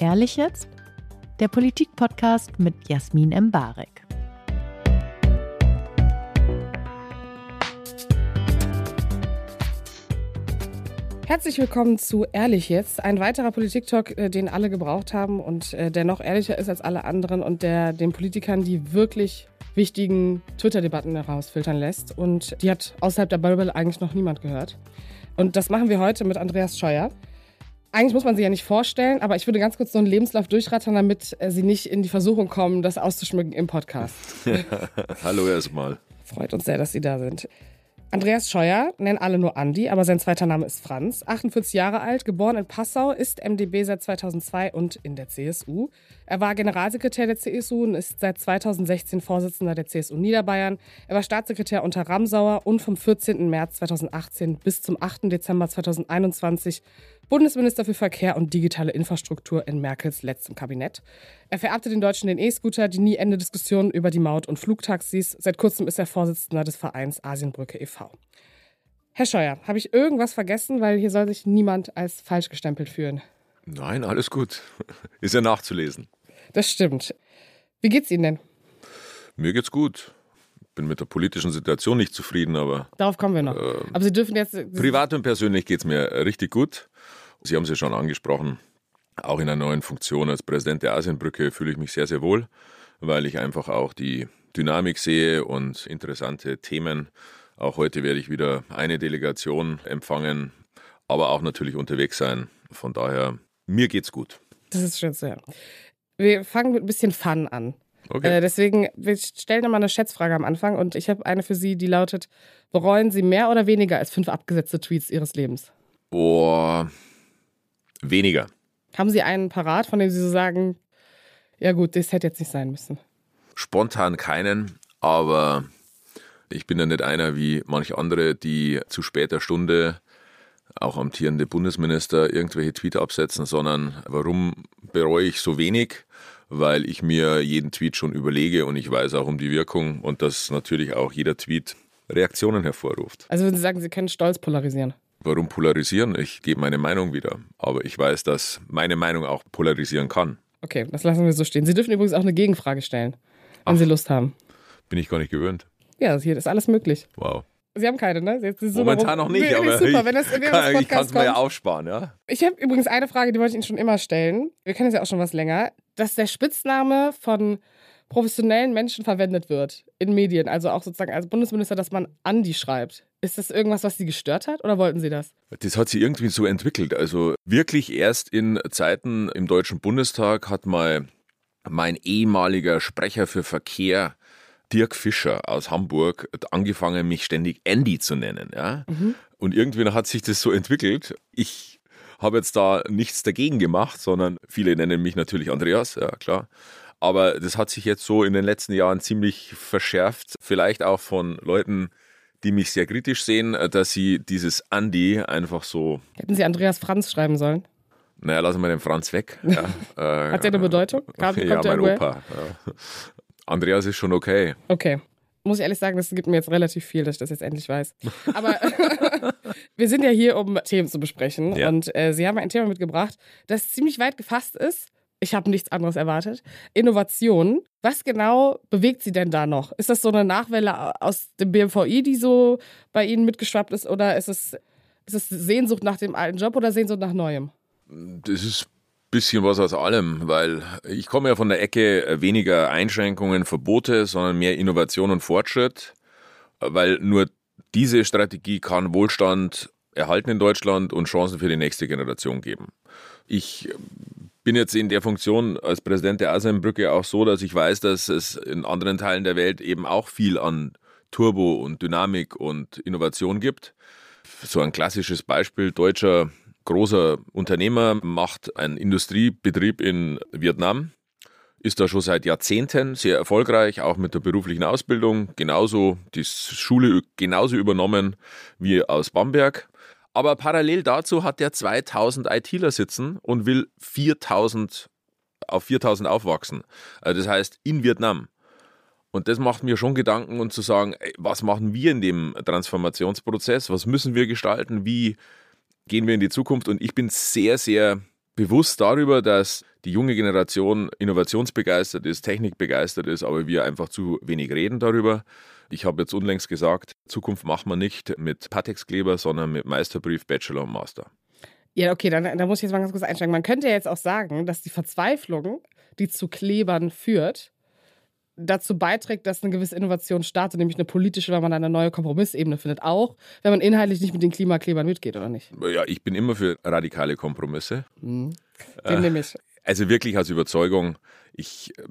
Ehrlich jetzt? Der Politik-Podcast mit Jasmin Embarek. Herzlich willkommen zu Ehrlich jetzt, ein weiterer Politik-Talk, äh, den alle gebraucht haben und äh, der noch ehrlicher ist als alle anderen und der den Politikern die wirklich wichtigen Twitter-Debatten herausfiltern lässt. Und die hat außerhalb der Bubble eigentlich noch niemand gehört. Und das machen wir heute mit Andreas Scheuer. Eigentlich muss man sie ja nicht vorstellen, aber ich würde ganz kurz so einen Lebenslauf durchrattern, damit äh, sie nicht in die Versuchung kommen, das auszuschmücken im Podcast. Hallo erstmal. Freut uns sehr, dass Sie da sind. Andreas Scheuer, nennen alle nur Andi, aber sein zweiter Name ist Franz. 48 Jahre alt, geboren in Passau, ist MdB seit 2002 und in der CSU. Er war Generalsekretär der CSU und ist seit 2016 Vorsitzender der CSU Niederbayern. Er war Staatssekretär unter Ramsauer und vom 14. März 2018 bis zum 8. Dezember 2021 Bundesminister für Verkehr und digitale Infrastruktur in Merkels letztem Kabinett. Er vererbte den Deutschen den E-Scooter, die nie Ende Diskussionen über die Maut- und Flugtaxis. Seit kurzem ist er Vorsitzender des Vereins Asienbrücke e.V. Herr Scheuer, habe ich irgendwas vergessen? Weil hier soll sich niemand als falsch gestempelt fühlen. Nein, alles gut. Ist ja nachzulesen. Das stimmt. Wie geht's Ihnen denn? Mir geht's gut. Bin mit der politischen Situation nicht zufrieden, aber. Darauf kommen wir noch. Äh, aber Sie dürfen jetzt. Privat und persönlich geht's mir richtig gut. Sie haben es ja schon angesprochen, auch in einer neuen Funktion als Präsident der Asienbrücke fühle ich mich sehr, sehr wohl, weil ich einfach auch die Dynamik sehe und interessante Themen. Auch heute werde ich wieder eine Delegation empfangen, aber auch natürlich unterwegs sein. Von daher, mir geht's gut. Das ist schön sehr. Wir fangen mit ein bisschen Fun an. Okay. Äh, deswegen, wir stellen nochmal eine Schätzfrage am Anfang und ich habe eine für Sie, die lautet: Bereuen Sie mehr oder weniger als fünf abgesetzte Tweets Ihres Lebens? Boah, Weniger. Haben Sie einen parat, von dem Sie so sagen, ja gut, das hätte jetzt nicht sein müssen? Spontan keinen, aber ich bin ja nicht einer wie manche andere, die zu später Stunde auch amtierende Bundesminister irgendwelche Tweet absetzen, sondern warum bereue ich so wenig? Weil ich mir jeden Tweet schon überlege und ich weiß auch um die Wirkung und dass natürlich auch jeder Tweet Reaktionen hervorruft. Also würden Sie sagen, Sie können stolz polarisieren? Warum polarisieren? Ich gebe meine Meinung wieder. Aber ich weiß, dass meine Meinung auch polarisieren kann. Okay, das lassen wir so stehen. Sie dürfen übrigens auch eine Gegenfrage stellen, wenn Ach, Sie Lust haben. Bin ich gar nicht gewöhnt. Ja, hier ist alles möglich. Wow. Sie haben keine, ne? Momentan noch nicht, nee, aber super. Wenn das, wenn kann, das ich kann es mir ja aufsparen, ja. Ich habe übrigens eine Frage, die wollte ich Ihnen schon immer stellen. Wir kennen es ja auch schon was länger. Dass der Spitzname von professionellen Menschen verwendet wird in Medien, also auch sozusagen als Bundesminister, dass man Andi schreibt. Ist das irgendwas, was Sie gestört hat oder wollten Sie das? Das hat sich irgendwie so entwickelt. Also wirklich erst in Zeiten im Deutschen Bundestag hat mal mein ehemaliger Sprecher für Verkehr Dirk Fischer aus Hamburg angefangen, mich ständig Andy zu nennen. Ja? Mhm. Und irgendwie hat sich das so entwickelt. Ich habe jetzt da nichts dagegen gemacht, sondern viele nennen mich natürlich Andreas, ja klar. Aber das hat sich jetzt so in den letzten Jahren ziemlich verschärft. Vielleicht auch von Leuten, die mich sehr kritisch sehen, dass sie dieses Andy einfach so. Hätten Sie Andreas Franz schreiben sollen? Naja, lassen wir den Franz weg. Ja. äh, Hat der eine Bedeutung? Kam, ja, mein Opa. Ja. Andreas ist schon okay. Okay. Muss ich ehrlich sagen, das gibt mir jetzt relativ viel, dass ich das jetzt endlich weiß. Aber wir sind ja hier, um Themen zu besprechen. Ja. Und äh, Sie haben ein Thema mitgebracht, das ziemlich weit gefasst ist ich habe nichts anderes erwartet. Innovation. Was genau bewegt Sie denn da noch? Ist das so eine Nachwelle aus dem BMVI, die so bei Ihnen mitgeschwappt ist? Oder ist es, ist es Sehnsucht nach dem alten Job oder Sehnsucht nach Neuem? Das ist bisschen was aus allem, weil ich komme ja von der Ecke äh, weniger Einschränkungen, Verbote, sondern mehr Innovation und Fortschritt, weil nur diese Strategie kann Wohlstand erhalten in Deutschland und Chancen für die nächste Generation geben. Ich bin jetzt in der Funktion als Präsident der Asienbrücke auch so, dass ich weiß, dass es in anderen Teilen der Welt eben auch viel an Turbo und Dynamik und Innovation gibt. So ein klassisches Beispiel, deutscher großer Unternehmer macht einen Industriebetrieb in Vietnam, ist da schon seit Jahrzehnten sehr erfolgreich, auch mit der beruflichen Ausbildung, genauso die Schule genauso übernommen wie aus Bamberg aber parallel dazu hat er 2000 ITler sitzen und will 4000 auf 4000 aufwachsen. Also das heißt in Vietnam. Und das macht mir schon Gedanken und zu sagen, ey, was machen wir in dem Transformationsprozess? Was müssen wir gestalten? Wie gehen wir in die Zukunft? Und ich bin sehr, sehr bewusst darüber, dass die junge Generation innovationsbegeistert ist, technikbegeistert ist, aber wir einfach zu wenig reden darüber. Ich habe jetzt unlängst gesagt, Zukunft macht man nicht mit Patex-Kleber, sondern mit Meisterbrief, Bachelor und Master. Ja, okay, dann, dann muss ich jetzt mal ganz kurz einsteigen. Man könnte ja jetzt auch sagen, dass die Verzweiflung, die zu Klebern führt, dazu beiträgt, dass eine gewisse Innovation startet, nämlich eine politische, wenn man eine neue Kompromissebene findet. Auch wenn man inhaltlich nicht mit den Klimaklebern mitgeht, oder nicht? Ja, ich bin immer für radikale Kompromisse. Mhm. Den äh, nehme ich. Also wirklich aus Überzeugung. Ich äh,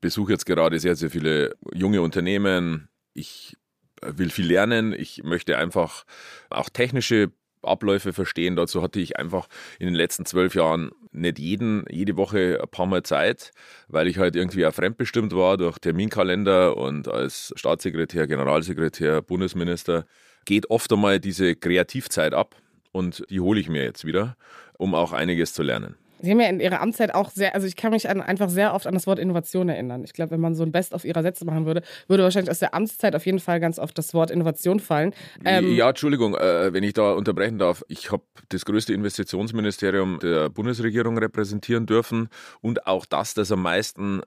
besuche jetzt gerade sehr, sehr viele junge Unternehmen. Ich äh, will viel lernen. Ich möchte einfach auch technische Abläufe verstehen. Dazu hatte ich einfach in den letzten zwölf Jahren nicht jeden, jede Woche ein paar Mal Zeit, weil ich halt irgendwie auch fremdbestimmt war durch Terminkalender und als Staatssekretär, Generalsekretär, Bundesminister geht oft einmal diese Kreativzeit ab und die hole ich mir jetzt wieder, um auch einiges zu lernen. Sie haben ja in Ihrer Amtszeit auch sehr, also ich kann mich an, einfach sehr oft an das Wort Innovation erinnern. Ich glaube, wenn man so ein Best auf Ihrer Sätze machen würde, würde wahrscheinlich aus der Amtszeit auf jeden Fall ganz oft das Wort Innovation fallen. Ähm ja, Entschuldigung, äh, wenn ich da unterbrechen darf. Ich habe das größte Investitionsministerium der Bundesregierung repräsentieren dürfen und auch das, das am meisten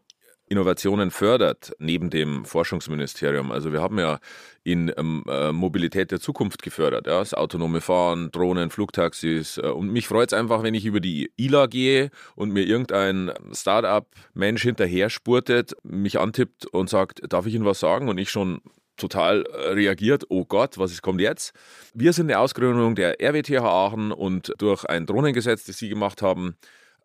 Innovationen fördert, neben dem Forschungsministerium. Also wir haben ja in ähm, äh, Mobilität der Zukunft gefördert, ja, das autonome Fahren, Drohnen, Flugtaxis. Äh, und mich freut es einfach, wenn ich über die ILA gehe und mir irgendein Start-up-Mensch hinterher spurtet, mich antippt und sagt, darf ich Ihnen was sagen? Und ich schon total äh, reagiert, oh Gott, was kommt jetzt? Wir sind eine Ausgründung der RWTH Aachen und durch ein Drohnengesetz, das Sie gemacht haben,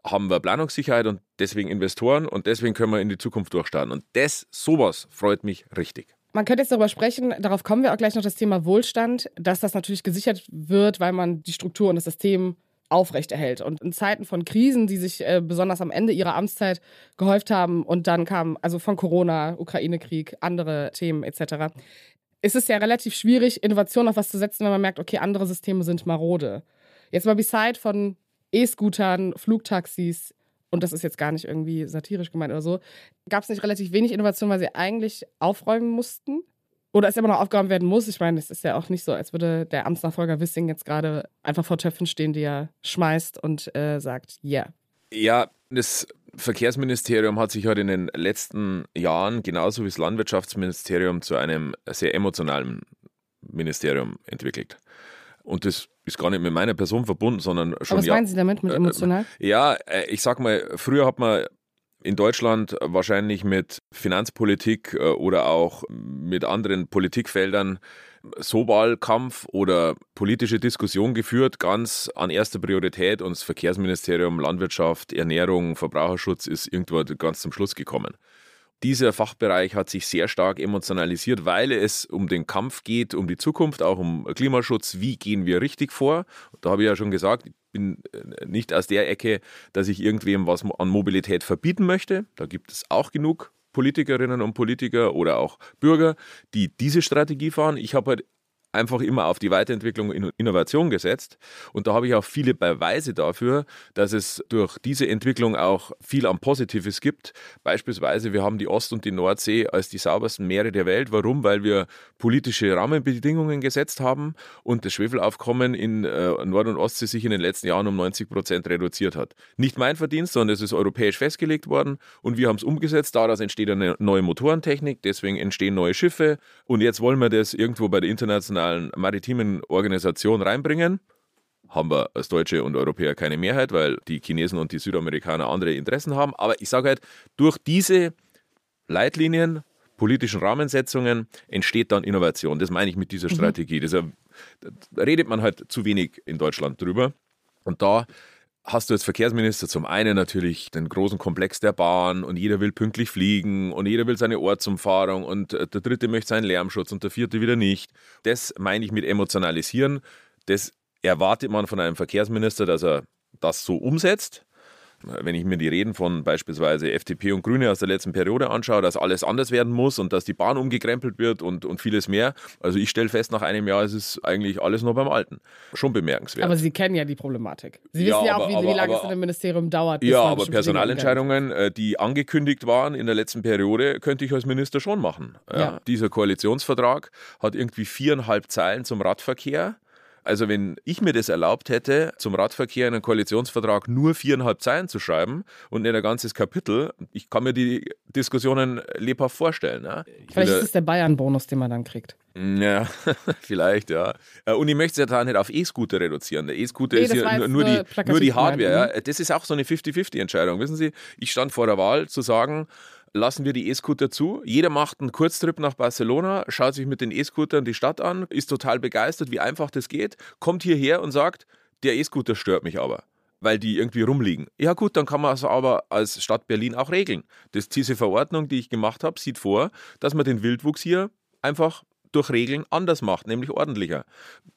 haben wir Planungssicherheit und deswegen Investoren und deswegen können wir in die Zukunft durchstarten. Und das, sowas freut mich richtig. Man könnte jetzt darüber sprechen, darauf kommen wir auch gleich noch das Thema Wohlstand, dass das natürlich gesichert wird, weil man die Struktur und das System aufrechterhält. Und in Zeiten von Krisen, die sich äh, besonders am Ende ihrer Amtszeit gehäuft haben und dann kam also von Corona, Ukraine-Krieg, andere Themen etc., ist es ja relativ schwierig, Innovation auf was zu setzen, wenn man merkt, okay, andere Systeme sind marode. Jetzt mal beside von E-Scootern, Flugtaxis, und das ist jetzt gar nicht irgendwie satirisch gemeint oder so, gab es nicht relativ wenig Innovation, weil sie eigentlich aufräumen mussten? Oder es immer noch aufgeräumt werden muss? Ich meine, es ist ja auch nicht so, als würde der Amtsnachfolger Wissing jetzt gerade einfach vor Töpfen stehen, die er schmeißt und äh, sagt, ja. Yeah. Ja, das Verkehrsministerium hat sich halt in den letzten Jahren, genauso wie das Landwirtschaftsministerium, zu einem sehr emotionalen Ministerium entwickelt. Und das ist gar nicht mit meiner Person verbunden, sondern schon. Aber was ja, meinen Sie damit mit äh, emotional? Äh, ja, äh, ich sag mal, früher hat man in Deutschland wahrscheinlich mit Finanzpolitik oder auch mit anderen Politikfeldern so Wahlkampf oder politische Diskussion geführt, ganz an erster Priorität und das Verkehrsministerium, Landwirtschaft, Ernährung, Verbraucherschutz ist irgendwo ganz zum Schluss gekommen. Dieser Fachbereich hat sich sehr stark emotionalisiert, weil es um den Kampf geht, um die Zukunft, auch um Klimaschutz. Wie gehen wir richtig vor? Da habe ich ja schon gesagt, ich bin äh, nicht aus der Ecke, dass ich irgendwem was an Mobilität verbieten möchte. Da gibt es auch genug Politikerinnen und Politiker oder auch Bürger, die diese Strategie fahren. Ich habe halt einfach immer auf die Weiterentwicklung und Innovation gesetzt. Und da habe ich auch viele Beweise dafür, dass es durch diese Entwicklung auch viel an Positives gibt. Beispielsweise, wir haben die Ost- und die Nordsee als die saubersten Meere der Welt. Warum? Weil wir politische Rahmenbedingungen gesetzt haben und das Schwefelaufkommen in äh, Nord- und Ostsee sich in den letzten Jahren um 90 Prozent reduziert hat. Nicht mein Verdienst, sondern es ist europäisch festgelegt worden und wir haben es umgesetzt. Daraus entsteht eine neue Motorentechnik, deswegen entstehen neue Schiffe und jetzt wollen wir das irgendwo bei der internationalen internationalen maritimen Organisation reinbringen, haben wir als Deutsche und Europäer keine Mehrheit, weil die Chinesen und die Südamerikaner andere Interessen haben. Aber ich sage halt, durch diese Leitlinien, politischen Rahmensetzungen entsteht dann Innovation. Das meine ich mit dieser mhm. Strategie. Das, da redet man halt zu wenig in Deutschland drüber. Und da hast du als Verkehrsminister zum einen natürlich den großen Komplex der Bahn und jeder will pünktlich fliegen und jeder will seine Ortsumfahrung und äh, der dritte möchte seinen Lärmschutz und der vierte wieder nicht. Das meine ich mit emotionalisieren. Das erwartet man von einem Verkehrsminister, dass er das so umsetzt. Wenn ich mir die Reden von beispielsweise FDP und Grüne aus der letzten Periode anschaue, dass alles anders werden muss und dass die Bahn umgekrempelt wird und, und vieles mehr. Also ich stelle fest, nach einem Jahr ist es eigentlich alles noch beim Alten. Schon bemerkenswert. Aber Sie kennen ja die Problematik. Sie Ja, wissen ja auch, aber- wie, aber- wie lange aber- es in dem Ministerium dauert. Ja, aber Personalentscheidungen, äh, die angekündigt waren in der letzten Periode, könnte ich als Minister schon machen. Ja. Ja. Dieser Koalitionsvertrag hat irgendwie viereinhalb Zeilen zum Radverkehr. Also wenn ich mir das erlaubt hätte, zum Radverkehr in einen Koalitionsvertrag nur viereinhalb Zeilen zu schreiben und nicht ein ganzes Kapitel, ich kann mir die Diskussionen lebhaft vorstellen. Ich Vielleicht ist es der Bayern-Bonus, den man dann kriegt. ja, vielleicht, ja. Äh, Und ich möchte es ja da nicht auf E-Scooter reduzieren. Der E-Scooter Nee, ist ja nur, nur, die, nur die Hardware. Ja. Das ist auch so eine 50-50-Entscheidung. Wissen Sie, ich stand vor der Wahl zu sagen, lassen wir die E-Scooter zu. Jeder macht einen Kurztrip nach Barcelona, schaut sich mit den E-Scootern die Stadt an, ist total begeistert, wie einfach das geht, kommt hierher und sagt, der E-Scooter stört mich aber. Weil die irgendwie rumliegen. Ja, gut, dann kann man es aber als Stadt Berlin auch regeln. Das, diese Verordnung, die ich gemacht habe, sieht vor, dass man den Wildwuchs hier einfach durch Regeln anders macht, nämlich ordentlicher.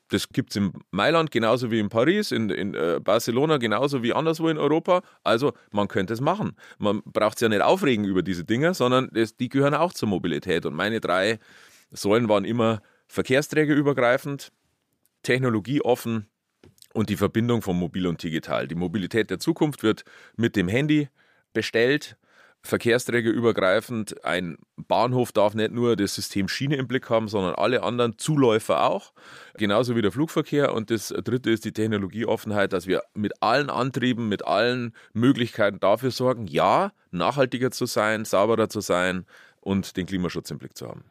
Das gibt es in Mailand genauso wie in Paris, in, in äh, Barcelona genauso wie anderswo in Europa. Also man könnte es machen. Man braucht sich ja nicht aufregen über diese Dinge, sondern das, die gehören auch zur Mobilität. Und meine drei Säulen waren immer verkehrsträgerübergreifend, technologieoffen und die Verbindung von mobil und digital. Die Mobilität der Zukunft wird mit dem Handy bestellt, verkehrsträgerübergreifend. Ein Bahnhof darf nicht nur das System Schiene im Blick haben, sondern alle anderen Zuläufer auch. Genauso wie der Flugverkehr. Und das dritte ist die Technologieoffenheit, dass wir mit allen Antrieben, mit allen Möglichkeiten dafür sorgen, ja, nachhaltiger zu sein, sauberer zu sein und den Klimaschutz im Blick zu haben.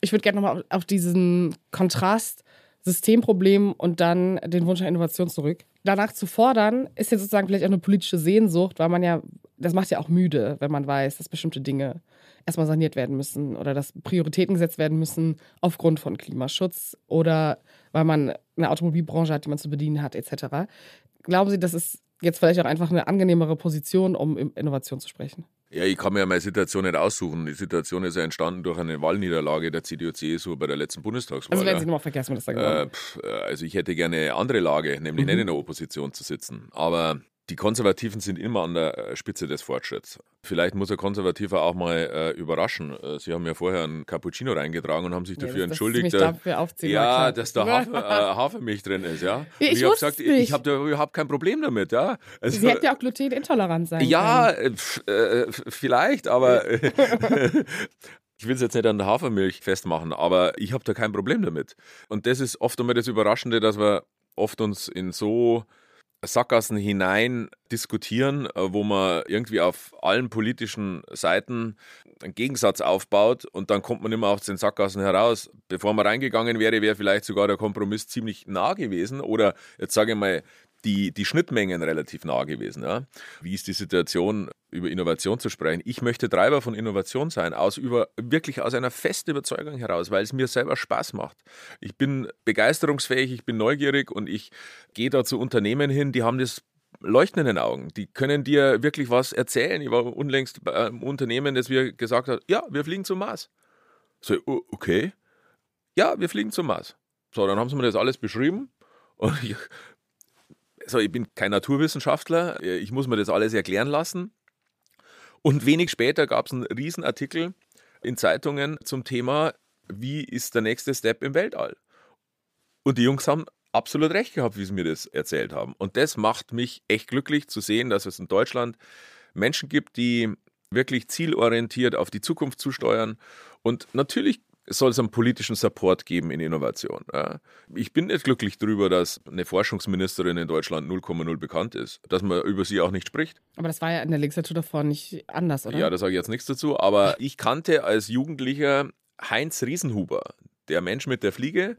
Ich würde gerne nochmal auf, diesen Kontrast Systemproblem und dann den Wunsch nach Innovation zurück. Danach zu fordern, ist jetzt sozusagen vielleicht auch eine politische Sehnsucht, weil man ja, das macht ja auch müde, wenn man weiß, dass bestimmte Dinge erstmal saniert werden müssen oder dass Prioritäten gesetzt werden müssen aufgrund von Klimaschutz oder weil man eine Automobilbranche hat, die man zu bedienen hat, etc. Glauben Sie, das ist jetzt vielleicht auch einfach eine angenehmere Position, um in- Innovation zu sprechen? Ja, ich kann mir ja meine Situation nicht aussuchen. Die Situation ist ja entstanden durch eine Wahlniederlage der CDU-CSU bei der letzten Bundestagswahl. Also werden ja. Sie nochmal Verkehrsminister geworden. Äh, pf, äh, also ich hätte gerne eine andere Lage, nämlich Mhm. nicht in der Opposition zu sitzen. Aber die Konservativen sind immer an der äh, Spitze des Fortschritts. Vielleicht muss ein Konservativer auch mal äh, überraschen. Äh, Sie haben ja vorher einen Cappuccino reingetragen und haben sich Ja, dafür dass- dass entschuldigt. Sie mich äh, dafür ja, klar. dass da Hafer, äh, Hafermilch drin ist, ja. Ja, ich hab wusste gesagt, es nicht. ich habe da überhaupt kein Problem damit, ja. Also, Sie hätten ja auch glutenintolerant sein ja, können. pf, äh, vielleicht, aber ich will es jetzt nicht an der Hafermilch festmachen, aber ich habe da kein Problem damit. Und das ist oft einmal das Überraschende, dass wir oft uns in so Sackgassen hinein diskutieren, äh, wo man irgendwie auf allen politischen Seiten einen Gegensatz aufbaut und dann kommt man immer aus den Sackgassen heraus. Bevor man reingegangen wäre, wäre vielleicht sogar der Kompromiss ziemlich nah gewesen oder jetzt sage ich mal, die, die Schnittmengen relativ nah gewesen. Ja? Wie ist die Situation, über Innovation zu sprechen? Ich möchte Treiber von Innovation sein, aus über, wirklich aus einer festen Überzeugung heraus, weil es mir selber Spaß macht. Ich bin begeisterungsfähig, ich bin neugierig und ich gehe da zu Unternehmen hin, die haben das Leuchten in den Augen. Die können dir wirklich was erzählen. Ich war unlängst bei einem Unternehmen, das mir gesagt hat, ja, wir fliegen zum Mars. So, oh, okay. Ja, wir fliegen zum Mars. So, dann haben sie mir das alles beschrieben und ich, so, ich bin kein Naturwissenschaftler, ich muss mir das alles erklären lassen. Und wenig später gab es einen Riesenartikel in Zeitungen zum Thema, wie ist der nächste Step im Weltall? Und die Jungs haben absolut recht gehabt, wie sie mir das erzählt haben. Und das macht mich echt glücklich zu sehen, dass es in Deutschland Menschen gibt, die wirklich zielorientiert auf die Zukunft zusteuern. Und natürlich soll es einen politischen Support geben in Innovation. Ich bin nicht glücklich darüber, dass eine Forschungsministerin in Deutschland 0,0 bekannt ist, dass man über sie auch nicht spricht. Aber das war ja in der Legislatur davor nicht anders, oder? Ja, da sage ich jetzt nichts dazu, aber ich kannte als Jugendlicher Heinz Riesenhuber, der Mensch mit der Fliege,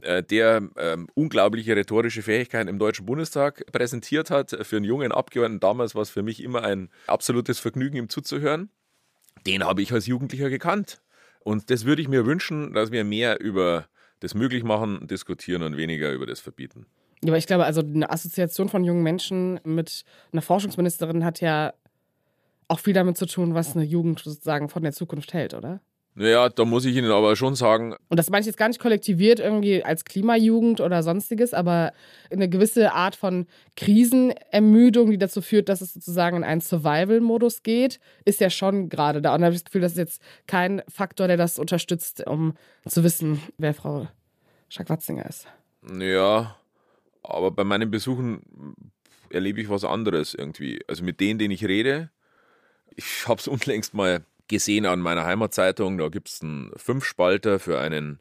äh, der ähm, unglaubliche rhetorische Fähigkeiten im Deutschen Bundestag präsentiert hat. Für einen jungen Abgeordneten damals war es für mich immer ein absolutes Vergnügen, ihm zuzuhören. Den habe ich als Jugendlicher gekannt. Und das würde ich mir wünschen, dass wir mehr über das Möglichmachen diskutieren und weniger über das Verbieten. Ja, aber ich glaube, also eine Assoziation von jungen Menschen mit einer Forschungsministerin hat ja auch viel damit zu tun, was eine Jugend sozusagen von der Zukunft hält, oder? Naja, da muss ich Ihnen aber schon sagen. Und das meine ich jetzt gar nicht kollektiviert irgendwie als Klimajugend oder sonstiges, aber eine gewisse Art von Krisenermüdung, die dazu führt, dass es sozusagen in einen Survival-Modus geht, ist ja schon gerade da. Und da habe ich das Gefühl, das ist jetzt kein Faktor, der das unterstützt, um zu wissen, wer Frau Schack-Watzinger ist. Ja, aber bei meinen Besuchen erlebe ich was anderes irgendwie. Also mit denen, denen ich rede, ich habe es unlängst mal gesehen an meiner Heimatzeitung. Da gibt es einen Fünfspalter für einen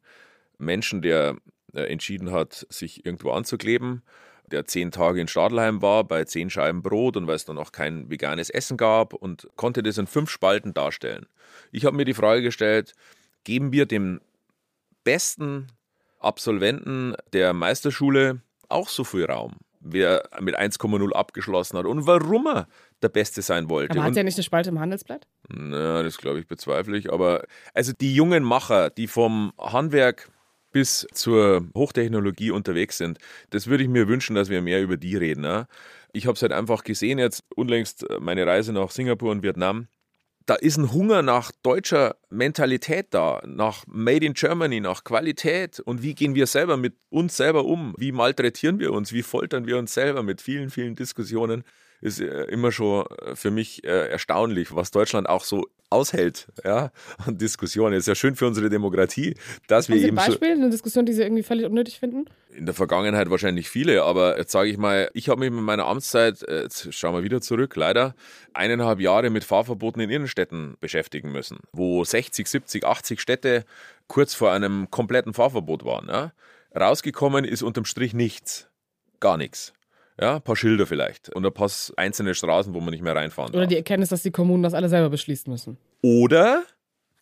Menschen, der äh, entschieden hat, sich irgendwo anzukleben, der zehn Tage in Stadelheim war bei zehn Scheiben Brot und weil es dann auch kein veganes Essen gab und konnte das in fünf Spalten darstellen. Ich habe mir die Frage gestellt, geben wir dem besten Absolventen der Meisterschule auch so viel Raum? Wer mit 1,0 abgeschlossen hat und warum er der Beste sein wollte. Aber hat er nicht eine Spalte im Handelsblatt? Na, das glaube ich bezweifle ich. Aber also die jungen Macher, die vom Handwerk bis zur Hochtechnologie unterwegs sind, das würde ich mir wünschen, dass wir mehr über die reden. Ne? Ich habe es halt einfach gesehen, jetzt unlängst meine Reise nach Singapur und Vietnam da ist ein Hunger nach deutscher Mentalität da, nach Made in Germany, nach Qualität und wie gehen wir selber mit uns selber um? Wie malträtieren wir uns? Wie foltern wir uns selber mit vielen, vielen Diskussionen? Ist äh, immer schon äh, für mich äh, erstaunlich, was Deutschland auch so aushält, ja, an Diskussionen. Ist ja schön für unsere Demokratie, dass wir Haben Sie eben ein Beispiel, eine Diskussion, die Sie irgendwie völlig unnötig finden? In der Vergangenheit wahrscheinlich viele, aber jetzt sage ich mal, ich habe mich mit meiner Amtszeit, jetzt schauen wir wieder zurück, leider, eineinhalb Jahre mit Fahrverboten in Innenstädten beschäftigen müssen, wo 60, 70, 80 Städte kurz vor einem kompletten Fahrverbot waren. Ja. Rausgekommen ist unterm Strich nichts. Gar nichts. Ja, ein paar Schilder vielleicht und ein paar einzelne Straßen, wo man nicht mehr reinfahren darf. Oder die Erkenntnis, dass die Kommunen das alle selber beschließen müssen. Oder,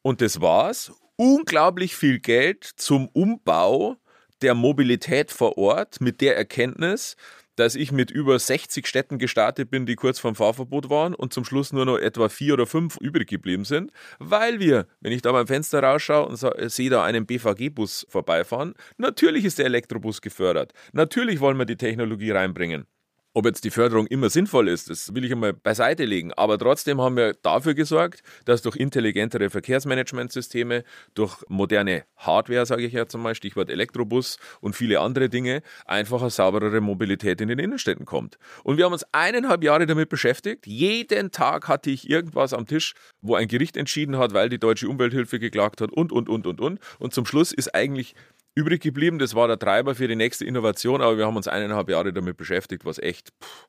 und das war's, unglaublich viel Geld zum Umbau der Mobilität vor Ort mit der Erkenntnis, dass ich mit über 60 Städten gestartet bin, die kurz vorm Fahrverbot waren und zum Schluss nur noch etwa vier oder fünf übrig geblieben sind, weil wir, wenn ich da beim Fenster rausschaue und sehe da einen BVG-Bus vorbeifahren, natürlich ist der Elektrobus gefördert. Natürlich wollen wir die Technologie reinbringen. Ob jetzt die Förderung immer sinnvoll ist, das will ich einmal beiseite legen. Aber trotzdem haben wir dafür gesorgt, dass durch intelligentere Verkehrsmanagementsysteme, durch moderne Hardware, sage ich jetzt einmal, Stichwort Elektrobus und viele andere Dinge, einfach eine sauberere Mobilität in den Innenstädten kommt. Und wir haben uns eineinhalb Jahre damit beschäftigt. Jeden Tag hatte ich irgendwas am Tisch, wo ein Gericht entschieden hat, weil die deutsche Umwelthilfe geklagt hat und, und, und, und, und. Und zum Schluss ist eigentlich übrig geblieben. Das war der Treiber für die nächste Innovation, aber wir haben uns eineinhalb Jahre damit beschäftigt, was echt pff,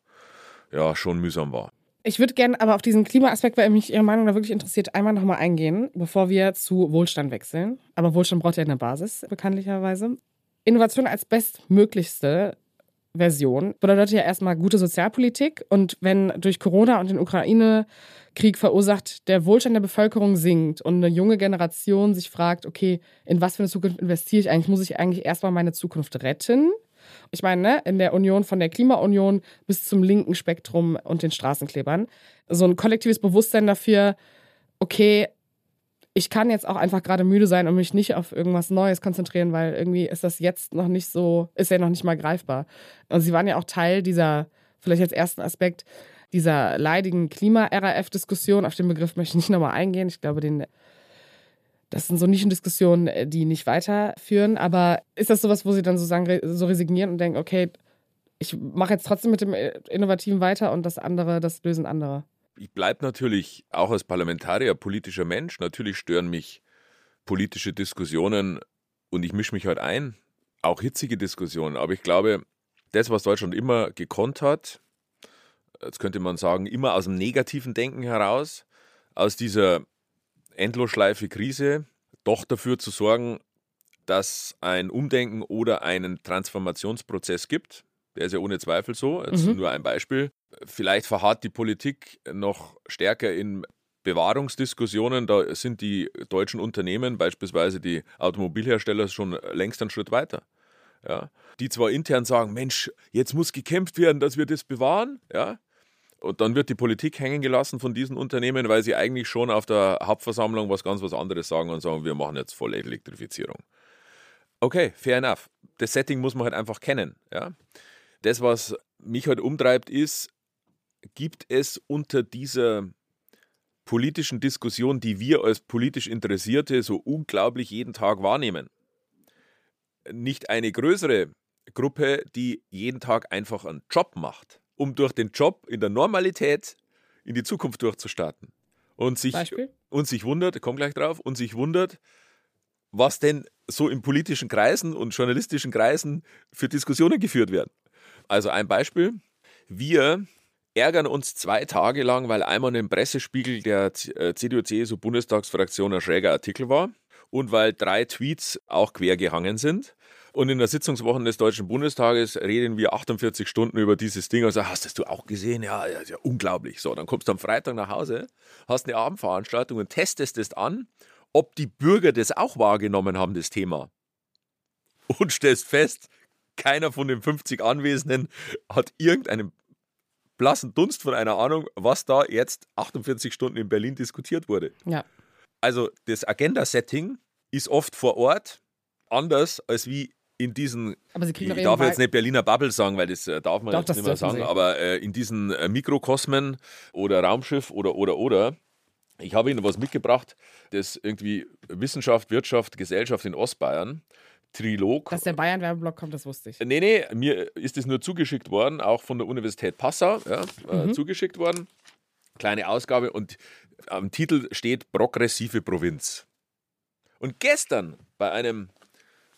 ja, schon mühsam war. Ich würde gerne aber auf diesen Klimaaspekt, weil mich Ihre Meinung da wirklich interessiert, einmal nochmal eingehen, bevor wir zu Wohlstand wechseln. Aber Wohlstand braucht ja eine Basis, bekanntlicherweise. Innovation als bestmöglichste Version bedeutet ja erstmal gute Sozialpolitik. Und wenn durch Corona und den Ukraine-Krieg verursacht der Wohlstand der Bevölkerung sinkt und eine junge Generation sich fragt, okay, in was für eine Zukunft investiere ich eigentlich? Muss ich eigentlich erstmal meine Zukunft retten? Ich meine, ne, in der Union von der Klimaunion bis zum linken Spektrum und den Straßenklebern. So ein kollektives Bewusstsein dafür, okay, ich kann jetzt auch einfach gerade müde sein und mich nicht auf irgendwas Neues konzentrieren, weil irgendwie ist das jetzt noch nicht so, ist ja noch nicht mal greifbar. Und sie waren ja auch Teil dieser, vielleicht als ersten Aspekt, dieser leidigen Klima-RAF-Diskussion. Auf den Begriff möchte ich nicht nochmal eingehen. Ich glaube, den, das sind so Nischendiskussionen, die nicht weiterführen. Aber ist das sowas, wo sie dann so sagen, so resignieren und denken, okay, ich mache jetzt trotzdem mit dem Innovativen weiter und das andere, das lösen andere? Ich bleibe natürlich auch als Parlamentarier politischer Mensch. Natürlich stören mich politische Diskussionen und ich mische mich halt ein. Auch hitzige Diskussionen. Aber ich glaube, das, was Deutschland immer gekonnt hat, jetzt könnte man sagen, immer aus dem negativen Denken heraus, aus dieser Endlosschleife Krise, doch dafür zu sorgen, dass ein Umdenken oder einen Transformationsprozess gibt. Der ist ja ohne Zweifel so. Jetzt mhm. nur ein Beispiel. Vielleicht verharrt die Politik noch stärker in Bewahrungsdiskussionen. Da sind die deutschen Unternehmen, beispielsweise die Automobilhersteller, schon längst einen Schritt weiter. Ja, die zwar intern sagen, Mensch, jetzt muss gekämpft werden, dass wir das bewahren, ja, und dann wird die Politik hängen gelassen von diesen Unternehmen, weil sie eigentlich schon auf der Hauptversammlung was ganz was anderes sagen und sagen, wir machen jetzt volle Elektrifizierung. Okay, fair enough. Das Setting muss man halt einfach kennen. Ja. Das, was mich halt umtreibt, ist, gibt es unter dieser politischen Diskussion, die wir als politisch Interessierte so unglaublich jeden Tag wahrnehmen. Nicht eine größere Gruppe, die jeden Tag einfach einen Job macht, um durch den Job in der Normalität in die Zukunft durchzustarten. Und sich, Beispiel? und sich wundert, komm gleich drauf, und sich wundert, was denn so in politischen Kreisen und journalistischen Kreisen für Diskussionen geführt werden. Also ein Beispiel. Wir ärgern uns zwei Tage lang, weil einmal im Pressespiegel der CDU-CSU-Bundestagsfraktion ein schräger Artikel war und weil drei Tweets auch quer gehangen sind. Und in der Sitzungswoche des Deutschen Bundestages reden wir 48 Stunden über dieses Ding und sagen, hast das du auch gesehen? Ja, ja, ja, unglaublich. So, dann kommst du am Freitag nach Hause, hast eine Abendveranstaltung und testest es an, ob die Bürger das auch wahrgenommen haben, das Thema. Und stellst fest, keiner von den 50 Anwesenden hat irgendeinen blassen Dunst von einer Ahnung, was da jetzt 48 Stunden in Berlin diskutiert wurde. Ja. Also das Agenda-Setting ist oft vor Ort anders als wie in diesen, Aber sie ich darf jetzt nicht Berliner Bubble sagen, weil das äh, darf man Doch, jetzt nicht mehr sagen, Sie. aber äh, in diesen äh, Mikrokosmen oder Raumschiff oder oder oder, ich habe Ihnen was mitgebracht, das irgendwie Wissenschaft, Wirtschaft, Gesellschaft in Ostbayern, Trilog. Dass der Bayern-Werbeblock kommt, das wusste ich. Nee, nee, mir ist es nur zugeschickt worden, auch von der Universität Passau, ja, Mhm. äh, zugeschickt worden. Kleine Ausgabe und am Titel steht Progressive Provinz. Und gestern bei einem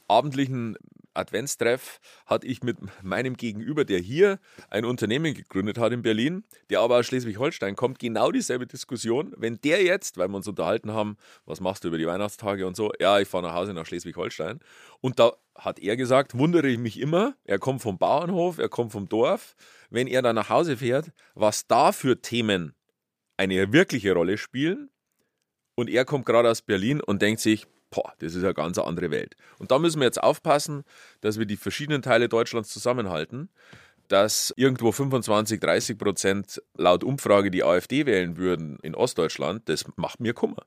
abendlichen Adventstreff hatte ich mit meinem Gegenüber, der hier ein Unternehmen gegründet hat in Berlin, der aber aus Schleswig-Holstein kommt, genau dieselbe Diskussion. Wenn der jetzt, weil wir uns unterhalten haben, was machst du über die Weihnachtstage und so, ja, ich fahre nach Hause nach Schleswig-Holstein. Und da hat er gesagt, wundere ich mich immer, er kommt vom Bauernhof, er kommt vom Dorf, wenn er dann nach Hause fährt, was da für Themen eine wirkliche Rolle spielen. Und er kommt gerade aus Berlin und denkt sich, boah, das ist eine ganz andere Welt. Und da müssen wir jetzt aufpassen, dass wir die verschiedenen Teile Deutschlands zusammenhalten, dass irgendwo 25, 30 Prozent laut Umfrage die AfD wählen würden in Ostdeutschland, das macht mir Kummer.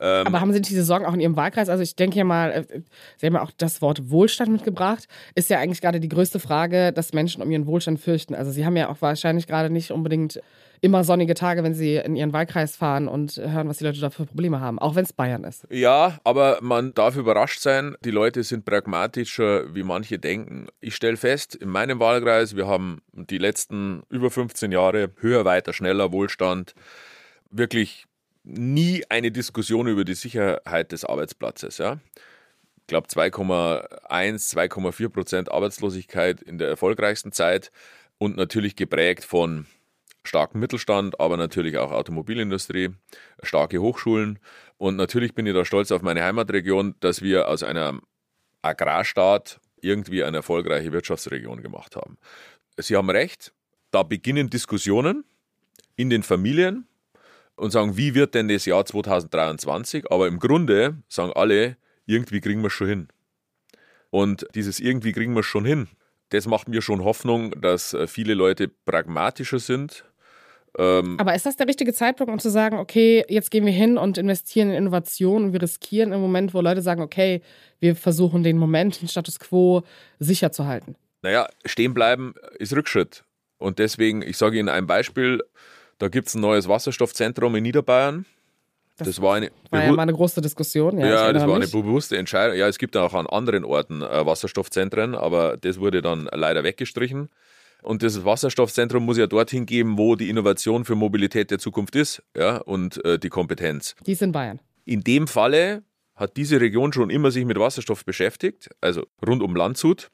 Ähm, Aber haben Sie diese Sorgen auch in Ihrem Wahlkreis? Also ich denke ja mal, äh, Sie haben ja auch das Wort Wohlstand mitgebracht. Ist ja eigentlich gerade die größte Frage, dass Menschen um ihren Wohlstand fürchten. Also Sie haben ja auch wahrscheinlich gerade nicht unbedingt immer sonnige Tage, wenn Sie in Ihren Wahlkreis fahren und hören, was die Leute da für Probleme haben, auch wenn es Bayern ist. Ja, aber man darf überrascht sein, die Leute sind pragmatischer, wie manche denken. Ich stelle fest, in meinem Wahlkreis, wir haben die letzten über 15 Jahre höher, weiter, schneller Wohlstand, wirklich nie eine Diskussion über die Sicherheit des Arbeitsplatzes. Ja? Ich glaube 2,1, 2,4 Prozent Arbeitslosigkeit in der erfolgreichsten Zeit und natürlich geprägt von starken Mittelstand, aber natürlich auch Automobilindustrie, starke Hochschulen. Und natürlich bin ich da stolz auf meine Heimatregion, dass wir aus einem Agrarstaat irgendwie eine erfolgreiche Wirtschaftsregion gemacht haben. Sie haben recht, da beginnen Diskussionen in den Familien und sagen, wie wird denn das Jahr 2023? Aber im Grunde sagen alle, irgendwie kriegen wir es schon hin. Und dieses irgendwie kriegen wir es schon hin, das macht mir schon Hoffnung, dass äh, viele Leute pragmatischer sind. Ähm, Aber ist das der richtige Zeitpunkt, um zu sagen, okay, jetzt gehen wir hin und investieren in Innovation und wir riskieren im Moment, wo Leute sagen, okay, wir versuchen den Moment, den Status quo sicher zu halten? Naja, stehen bleiben ist Rückschritt. Und deswegen, ich sage Ihnen ein Beispiel, da gibt es ein neues Wasserstoffzentrum in Niederbayern. Das, Das war eine, War ja mal eine große Diskussion. Ja, ja, das war eine mich. bewusste Entscheidung. Ja, es gibt auch an anderen Orten äh, Wasserstoffzentren, aber das wurde dann leider weggestrichen. Und dieses Wasserstoffzentrum muss ja dorthin geben, wo die Innovation für Mobilität der Zukunft ist ja, und äh, die Kompetenz. Die ist in Bayern. In dem Falle hat diese Region schon immer sich mit Wasserstoff beschäftigt, also rund um Landshut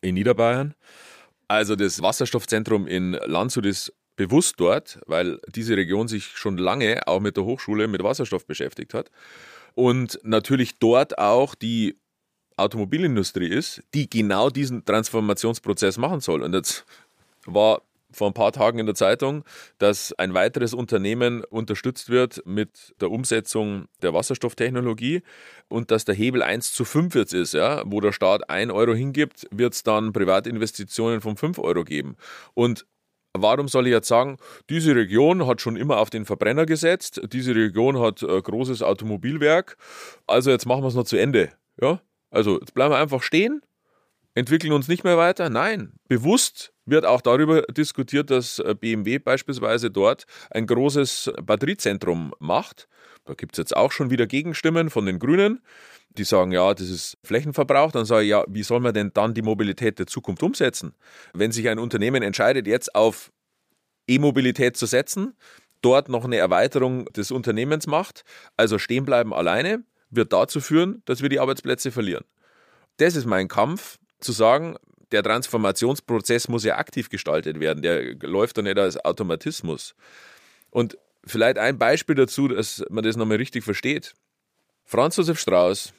in Niederbayern. Also das Wasserstoffzentrum in Landshut ist bewusst dort, weil diese Region sich schon lange auch mit der Hochschule mit Wasserstoff beschäftigt hat. Und natürlich dort auch die Automobilindustrie ist, die genau diesen Transformationsprozess machen soll. Und jetzt war vor ein paar Tagen in der Zeitung, dass ein weiteres Unternehmen unterstützt wird mit der Umsetzung der Wasserstofftechnologie und dass der Hebel 1 zu 5 jetzt ist, ja, wo der Staat 1 Euro hingibt, wird es dann Privatinvestitionen von 5 Euro geben. Und Warum soll ich jetzt sagen, diese Region hat schon immer auf den Verbrenner gesetzt, diese Region hat ein großes Automobilwerk, also jetzt machen wir es noch zu Ende. Ja? Also jetzt bleiben wir einfach stehen, entwickeln uns nicht mehr weiter. Nein, bewusst wird auch darüber diskutiert, dass BMW beispielsweise dort ein großes Batteriezentrum macht. Da gibt es jetzt auch schon wieder Gegenstimmen von den Grünen, die sagen, ja, das ist Flächenverbrauch. Dann sage ich, ja, wie soll man denn dann die Mobilität der Zukunft umsetzen? Wenn sich ein Unternehmen entscheidet, jetzt auf E-Mobilität zu setzen, dort noch eine Erweiterung des Unternehmens macht, also stehen bleiben alleine, wird dazu führen, dass wir die Arbeitsplätze verlieren. Das ist mein Kampf, zu sagen, der Transformationsprozess muss ja aktiv gestaltet werden, der läuft doch nicht als Automatismus. Und vielleicht ein Beispiel dazu, dass man das nochmal richtig versteht. Franz Josef Strauß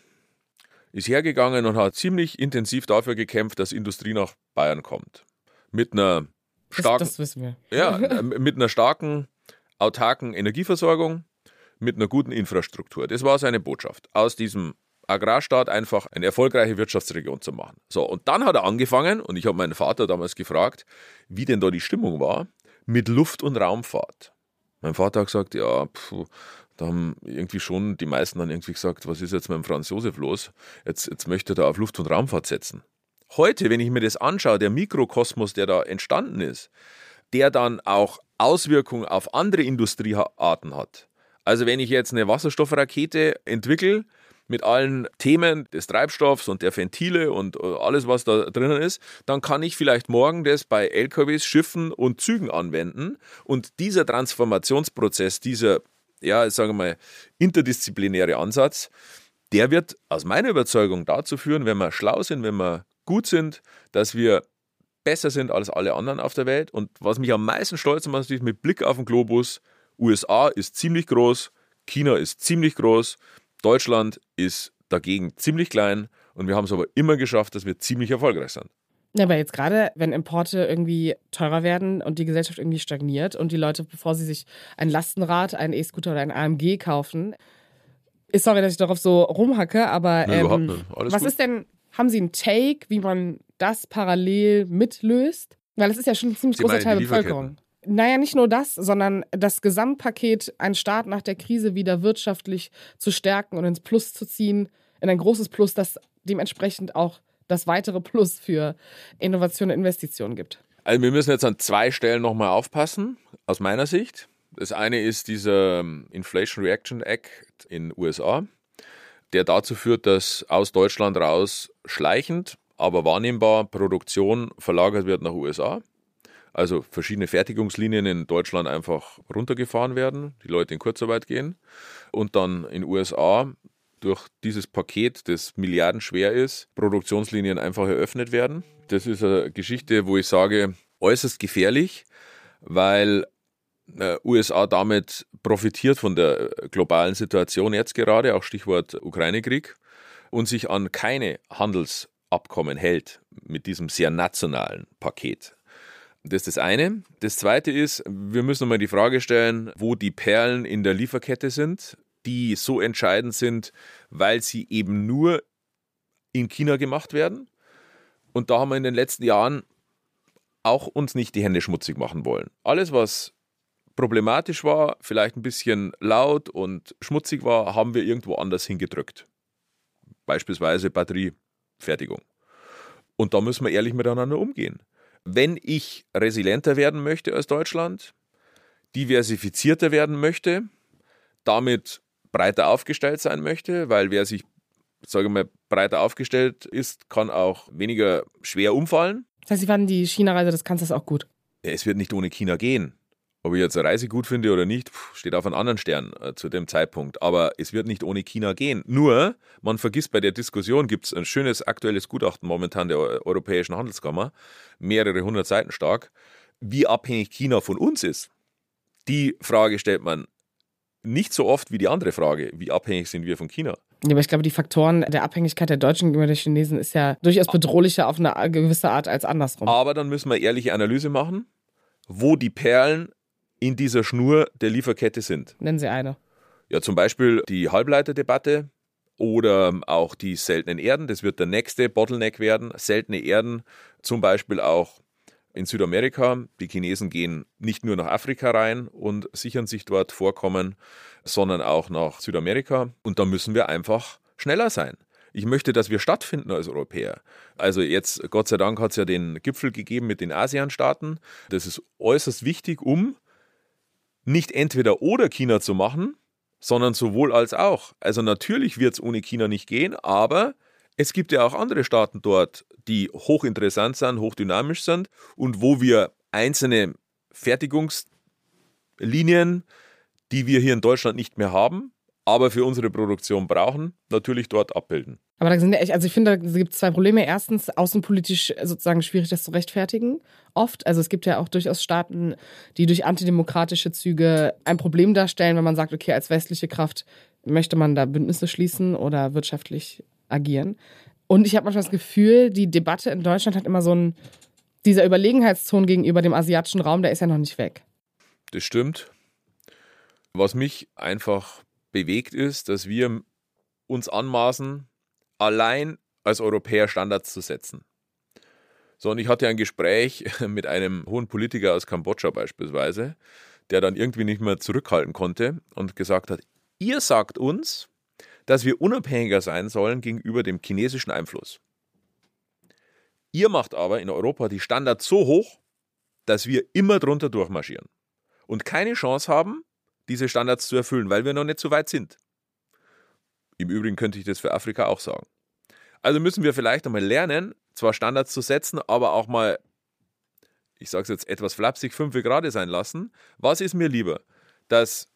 ist hergegangen und hat ziemlich intensiv dafür gekämpft, dass Industrie nach Bayern kommt. Mit einer starken, das, das wissen wir. Ja, mit einer starken, autarken Energieversorgung, mit einer guten Infrastruktur. Das war seine Botschaft. Aus diesem Agrarstaat einfach eine erfolgreiche Wirtschaftsregion zu machen. So, und dann hat er angefangen, und ich habe meinen Vater damals gefragt, wie denn da die Stimmung war, mit Luft- und Raumfahrt. Mein Vater hat gesagt, ja, pff, da haben irgendwie schon die meisten dann irgendwie gesagt, was ist jetzt mit dem Franz Josef los? Jetzt, jetzt möchte er da auf Luft- und Raumfahrt setzen. Heute, wenn ich mir das anschaue, der Mikrokosmos, der da entstanden ist, der dann auch Auswirkungen auf andere Industriearten hat. Also wenn ich jetzt eine Wasserstoffrakete entwickle, mit allen Themen des Treibstoffs und der Ventile und äh, alles, was da drinnen ist, dann kann ich vielleicht morgen das bei LKWs, Schiffen und Zügen anwenden. Und dieser Transformationsprozess, dieser, ja, sagen wir mal, interdisziplinäre Ansatz, der wird aus meiner Überzeugung dazu führen, wenn wir schlau sind, wenn wir gut sind, dass wir besser sind als alle anderen auf der Welt. Und was mich am meisten stolz macht, ist mit Blick auf den Globus, USA ist ziemlich groß, China ist ziemlich groß, Deutschland ist dagegen ziemlich klein und wir haben es aber immer geschafft, dass wir ziemlich erfolgreich sind. Ja, aber jetzt gerade, wenn Importe irgendwie teurer werden und die Gesellschaft irgendwie stagniert und die Leute, bevor sie sich ein Lastenrad, einen E-Scooter oder ein AMG kaufen, ist sorry, dass ich darauf so rumhacke, aber Nee, überhaupt ähm, nicht. Alles was gut. ist denn, haben Sie einen Take, wie man das parallel mitlöst? Weil das ist ja schon ein ziemlich Sie großer Teil der Bevölkerung. Naja, nicht nur das, sondern das Gesamtpaket, einen Staat nach der Krise wieder wirtschaftlich zu stärken und ins Plus zu ziehen, in ein großes Plus, das dementsprechend auch das weitere Plus für Innovation und Investitionen gibt. Also wir müssen jetzt an zwei Stellen nochmal aufpassen, aus meiner Sicht. Das eine ist dieser ähm, Inflation Reaction Act in USA, der dazu führt, dass aus Deutschland raus schleichend, aber wahrnehmbar Produktion verlagert wird nach USA. Also verschiedene Fertigungslinien in Deutschland einfach runtergefahren werden, die Leute in Kurzarbeit gehen und dann in USA durch dieses Paket, das milliardenschwer ist, Produktionslinien einfach eröffnet werden. Das ist eine Geschichte, wo ich sage, äußerst gefährlich, weil äh, USA damit profitiert von der äh, globalen Situation jetzt gerade, auch Stichwort Ukraine-Krieg, und sich an keine Handelsabkommen hält mit diesem sehr nationalen Paket. Das ist das eine. Das zweite ist, wir müssen nochmal die Frage stellen, wo die Perlen in der Lieferkette sind, die so entscheidend sind, weil sie eben nur in China gemacht werden. Und da haben wir in den letzten Jahren auch uns nicht die Hände schmutzig machen wollen. Alles, was problematisch war, vielleicht ein bisschen laut und schmutzig war, haben wir irgendwo anders hingedrückt. Beispielsweise Batteriefertigung. Und da müssen wir ehrlich miteinander umgehen. Wenn ich resilienter werden möchte als Deutschland, diversifizierter werden möchte, damit breiter aufgestellt sein möchte, weil wer sich, sage ich mal, breiter aufgestellt ist, kann auch weniger schwer umfallen. Das heißt, Sie fanden die China-Reise des Kanzlers auch gut. Es wird nicht ohne China gehen. Ob ich jetzt eine Reise gut finde oder nicht, steht auf einem anderen Stern äh, zu dem Zeitpunkt. Aber es wird nicht ohne China gehen. Nur, man vergisst bei der Diskussion, gibt es ein schönes aktuelles Gutachten momentan der Eu- Europäischen Handelskammer, mehrere hundert Seiten stark, wie abhängig China von uns ist. Die Frage stellt man nicht so oft wie die andere Frage, wie abhängig sind wir von China. Ja, aber ich glaube, die Faktoren der Abhängigkeit der Deutschen gegenüber der Chinesen ist ja durchaus bedrohlicher auf eine gewisse Art als andersrum. Aber dann müssen wir ehrliche Analyse machen, wo die Perlen in dieser Schnur der Lieferkette sind. Nennen Sie eine. Ja, zum Beispiel die Halbleiterdebatte oder auch die seltenen Erden. Das wird der nächste Bottleneck werden. Seltene Erden, zum Beispiel auch in Südamerika. Die Chinesen gehen nicht nur nach Afrika rein und sichern sich dort Vorkommen, sondern auch nach Südamerika. Und da müssen wir einfach schneller sein. Ich möchte, dass wir stattfinden als Europäer. Also jetzt, Gott sei Dank, hat es ja den Gipfel gegeben mit den ASEAN-Staaten. Das ist äußerst wichtig, um nicht entweder oder China zu machen, sondern sowohl als auch. Also natürlich wird es ohne China nicht gehen, aber es gibt ja auch andere Staaten dort, die hochinteressant sind, hochdynamisch sind und wo wir einzelne Fertigungslinien, die wir hier in Deutschland nicht mehr haben, aber für unsere Produktion brauchen, natürlich dort abbilden. Aber da sind ja echt, also ich finde, da gibt es zwei Probleme. Erstens, außenpolitisch sozusagen schwierig, das zu rechtfertigen. Oft. Also es gibt ja auch durchaus Staaten, die durch antidemokratische Züge ein Problem darstellen, wenn man sagt, okay, als westliche Kraft möchte man da Bündnisse schließen oder wirtschaftlich agieren. Und ich habe manchmal das Gefühl, die Debatte in Deutschland hat immer so ein, dieser Überlegenheitston gegenüber dem asiatischen Raum, der ist ja noch nicht weg. Das stimmt. Was mich einfach bewegt ist, dass wir uns anmaßen, allein als Europäer Standards zu setzen. So, und ich hatte ein Gespräch mit einem hohen Politiker aus Kambodscha beispielsweise, der dann irgendwie nicht mehr zurückhalten konnte und gesagt hat, ihr sagt uns, dass wir unabhängiger sein sollen gegenüber dem chinesischen Einfluss. Ihr macht aber in Europa die Standards so hoch, dass wir immer drunter durchmarschieren und keine Chance haben, diese Standards zu erfüllen, weil wir noch nicht so weit sind. Im Übrigen könnte ich das für Afrika auch sagen. Also müssen wir vielleicht einmal lernen, zwar Standards zu setzen, aber auch mal, ich sage es jetzt etwas flapsig, fünf Grad sein lassen. Was ist mir lieber? Dass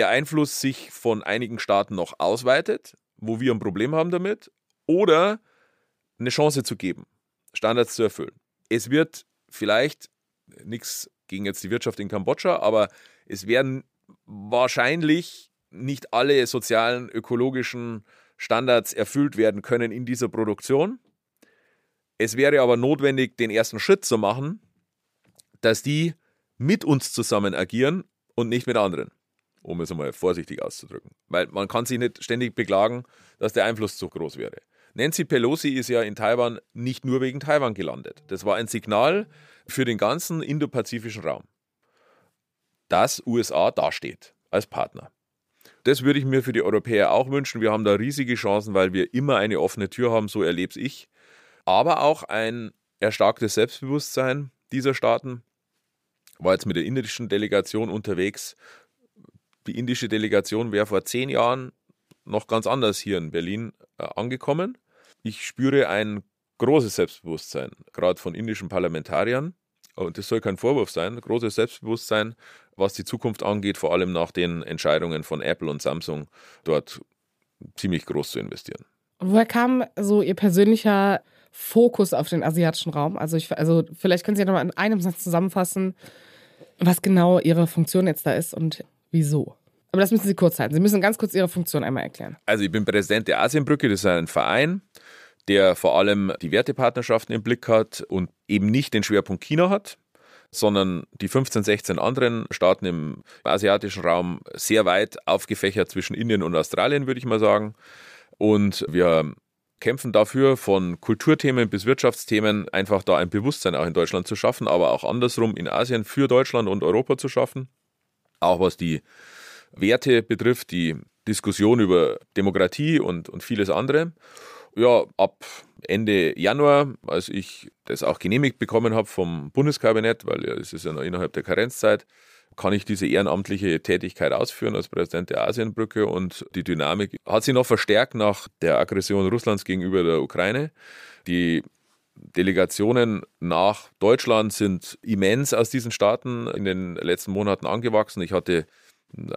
der Einfluss sich von einigen Staaten noch ausweitet, wo wir ein Problem haben damit, oder eine Chance zu geben, Standards zu erfüllen. Es wird vielleicht nichts gegen jetzt die Wirtschaft in Kambodscha, aber es werden wahrscheinlich nicht alle sozialen, ökologischen Standards erfüllt werden können in dieser Produktion. Es wäre aber notwendig, den ersten Schritt zu machen, dass die mit uns zusammen agieren und nicht mit anderen, um es einmal vorsichtig auszudrücken. Weil man kann sich nicht ständig beklagen, dass der Einfluss zu groß wäre. Nancy Pelosi ist ja in Taiwan nicht nur wegen Taiwan gelandet. Das war ein Signal für den ganzen indopazifischen Raum, dass USA dasteht als Partner. Das würde ich mir für die Europäer auch wünschen. Wir haben da riesige Chancen, weil wir immer eine offene Tür haben, so erlebe ich. Aber auch ein erstarktes Selbstbewusstsein dieser Staaten. War jetzt mit der indischen Delegation unterwegs. Die indische Delegation wäre vor zehn Jahren noch ganz anders hier in Berlin äh, angekommen. Ich spüre ein großes Selbstbewusstsein, gerade von indischen Parlamentariern. Und das soll kein Vorwurf sein, großes Selbstbewusstsein, was die Zukunft angeht, vor allem nach den Entscheidungen von Apple und Samsung, dort ziemlich groß zu investieren. Woher kam so Ihr persönlicher Fokus auf den asiatischen Raum? Also, ich, also vielleicht können Sie ja nochmal in einem Satz zusammenfassen, was genau Ihre Funktion jetzt da ist und wieso. Aber das müssen Sie kurz halten. Sie müssen ganz kurz Ihre Funktion einmal erklären. Also ich bin Präsident der Asienbrücke, das ist ein Verein, der vor allem die Wertepartnerschaften im Blick hat und eben nicht den Schwerpunkt China hat, sondern die 15, 16 anderen Staaten im asiatischen Raum sehr weit aufgefächert zwischen Indien und Australien, würde ich mal sagen. Und wir kämpfen dafür, von Kulturthemen bis Wirtschaftsthemen einfach da ein Bewusstsein auch in Deutschland zu schaffen, aber auch andersrum in Asien für Deutschland und Europa zu schaffen. Auch was die Werte betrifft, die Diskussion über Demokratie und, und vieles andere. Ja, ab Ende Januar, als ich das auch genehmigt bekommen habe vom Bundeskabinett, weil es ist ja noch innerhalb der Karenzzeit, kann ich diese ehrenamtliche Tätigkeit ausführen als Präsident der Asienbrücke und die Dynamik hat sich noch verstärkt nach der Aggression Russlands gegenüber der Ukraine. Die Delegationen nach Deutschland sind immens aus diesen Staaten in den letzten Monaten angewachsen. Ich hatte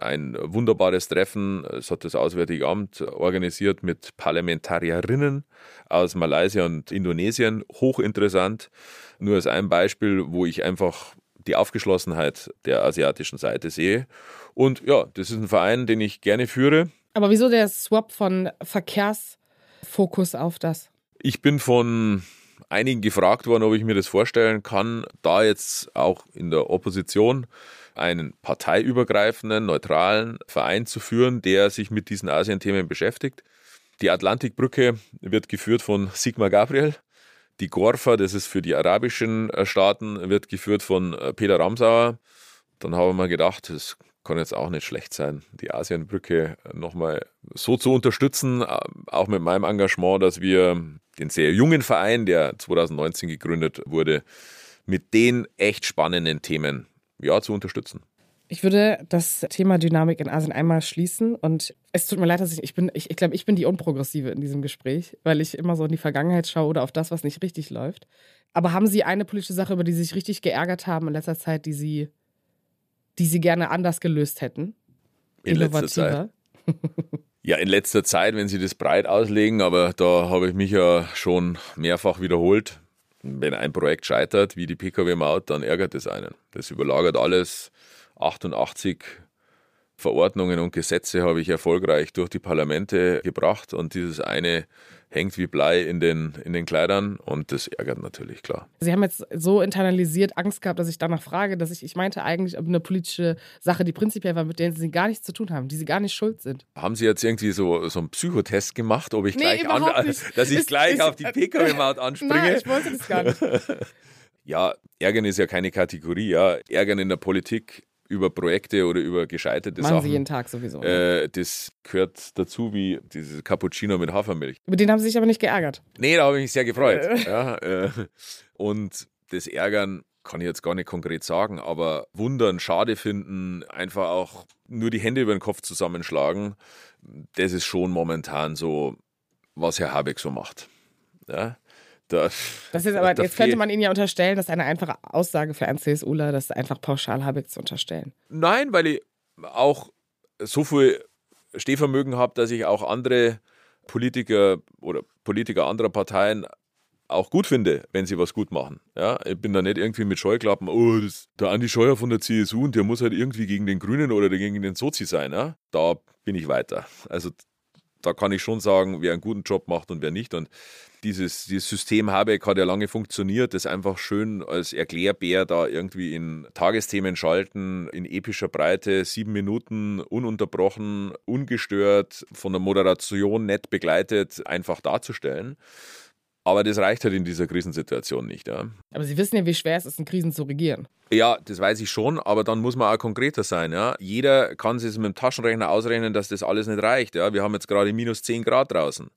ein wunderbares Treffen. Es hat das Auswärtige Amt organisiert mit Parlamentarierinnen aus Malaysia und Indonesien. Hochinteressant. Nur als ein Beispiel, wo ich einfach die Aufgeschlossenheit der asiatischen Seite sehe. Und ja, das ist ein Verein, den ich gerne führe. Aber wieso der Swap von Verkehrsfokus auf das? Ich bin von einigen gefragt worden, ob ich mir das vorstellen kann, da jetzt auch in der Opposition einen parteiübergreifenden, neutralen Verein zu führen, der sich mit diesen Asien-Themen beschäftigt. Die Atlantikbrücke wird geführt von Sigmar Gabriel. Die Gorfa, das ist für die arabischen äh, Staaten, wird geführt von äh, Peter Ramsauer. Dann haben wir gedacht, es kann jetzt auch nicht schlecht sein, die Asienbrücke nochmal so zu unterstützen, äh, auch mit meinem Engagement, dass wir den sehr jungen Verein, der 2019 gegründet wurde, mit den echt spannenden Themen ja, zu unterstützen. Ich würde das Thema Dynamik in Asien einmal schließen und es tut mir leid, dass ich, ich bin, ich, ich glaube, ich bin die Unprogressive in diesem Gespräch, weil ich immer so in die Vergangenheit schaue oder auf das, was nicht richtig läuft. Aber haben Sie eine politische Sache, über die Sie sich richtig geärgert haben in letzter Zeit, die Sie, die Sie gerne anders gelöst hätten? In letzter Zeit. ja, in letzter Zeit, wenn Sie das breit auslegen, aber da habe ich mich ja schon mehrfach wiederholt. Wenn ein Projekt scheitert, wie die Pkw-Maut, dann ärgert es einen. Das überlagert alles 88 Verordnungen und Gesetze habe ich erfolgreich durch die Parlamente gebracht und dieses eine hängt wie Blei in den, in den Kleidern und das ärgert natürlich, klar. Sie haben jetzt so internalisiert Angst gehabt, dass ich danach frage, dass ich, ich meinte eigentlich eine politische Sache, die prinzipiell war, mit der Sie gar nichts zu tun haben, die Sie gar nicht schuld sind. Haben Sie jetzt irgendwie so, so einen Psychotest gemacht, ob ich nee, gleich an, dass ich ist, gleich ist, auf die Pkw-Maut anspringe? Nein, ich wollte das gar nicht. ja, Ärgern ist ja keine Kategorie, ja. Ärgern in der Politik über Projekte oder über gescheiterte Machen Sachen. Sie jeden Tag sowieso. Äh, das gehört dazu wie dieses Cappuccino mit Hafermilch. Über den haben Sie sich aber nicht geärgert. Nee, da habe ich mich sehr gefreut. ja, äh, und das Ärgern kann ich jetzt gar nicht konkret sagen, aber wundern, schade finden, einfach auch nur die Hände über den Kopf zusammenschlagen, das ist schon momentan so, was Herr Habeck so macht. Ja? Das, das ist aber, jetzt könnte man Ihnen ja unterstellen, dass eine einfache Aussage für einen CSUler, das einfach pauschal Habeck zu unterstellen. Nein, weil ich auch so viel Stehvermögen habe, dass ich auch andere Politiker oder Politiker anderer Parteien auch gut finde, wenn sie was gut machen. Ja, ich bin da nicht irgendwie mit Scheuklappen, oh, das, der Andi Scheuer von der CSU und der muss halt irgendwie gegen den Grünen oder gegen den Sozi sein. Ja? Da bin ich weiter. Also da kann ich schon sagen, wer einen guten Job macht und wer nicht. Und dieses, dieses System Habeck hat ja lange funktioniert, das einfach schön als Erklärbär da irgendwie in Tagesthemen schalten, in epischer Breite, sieben Minuten, ununterbrochen, ungestört, von der Moderation nett begleitet, einfach darzustellen. Aber das reicht halt in dieser Krisensituation nicht. Ja. Aber Sie wissen ja, wie schwer es ist, in Krisen zu regieren. Ja, das weiß ich schon, aber dann muss man auch konkreter sein. Ja. Jeder kann sich mit dem Taschenrechner ausrechnen, dass das alles nicht reicht. Ja. Wir haben jetzt gerade minus 10 Grad draußen.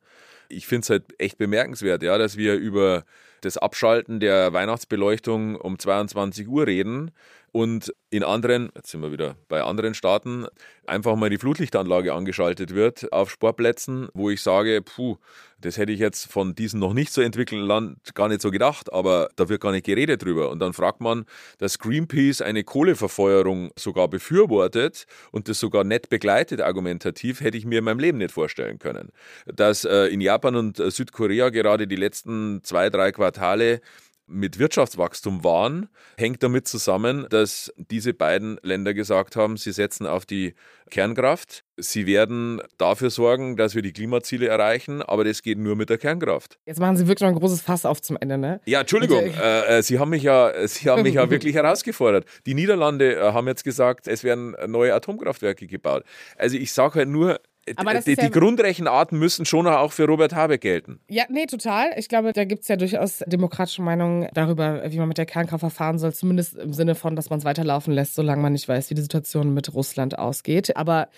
Ich finde es halt echt bemerkenswert, ja, dass wir über das Abschalten der Weihnachtsbeleuchtung um 22 Uhr reden und in anderen, jetzt sind wir wieder bei anderen Staaten, einfach mal die Flutlichtanlage angeschaltet wird auf Sportplätzen, wo ich sage, puh, das hätte ich jetzt von diesem noch nicht so entwickelten Land gar nicht so gedacht, aber da wird gar nicht geredet drüber. Und dann fragt man, dass Greenpeace eine Kohleverfeuerung sogar befürwortet und das sogar nett begleitet argumentativ, hätte ich mir in meinem Leben nicht vorstellen können. Dass äh, in Japan und äh, Südkorea gerade die letzten zwei, drei Quartale mit Wirtschaftswachstum waren, hängt damit zusammen, dass diese beiden Länder gesagt haben, sie setzen auf die Kernkraft. Sie werden dafür sorgen, dass wir die Klimaziele erreichen, aber das geht nur mit der Kernkraft. Jetzt machen Sie wirklich noch ein großes Fass auf zum Ende, ne? Ja, Entschuldigung, äh, äh, Sie haben mich ja, Sie haben mich ja wirklich herausgefordert. Die Niederlande äh, haben jetzt gesagt, es werden neue Atomkraftwerke gebaut. Also ich sage halt nur, die, ja Grundrechenarten müssen schon auch für Robert Habeck gelten. Ja, nee, total. Ich glaube, da gibt es ja durchaus demokratische Meinungen darüber, wie man mit der Kernkraft verfahren soll. Zumindest im Sinne von, dass man es weiterlaufen lässt, solange man nicht weiß, wie die Situation mit Russland ausgeht. Aber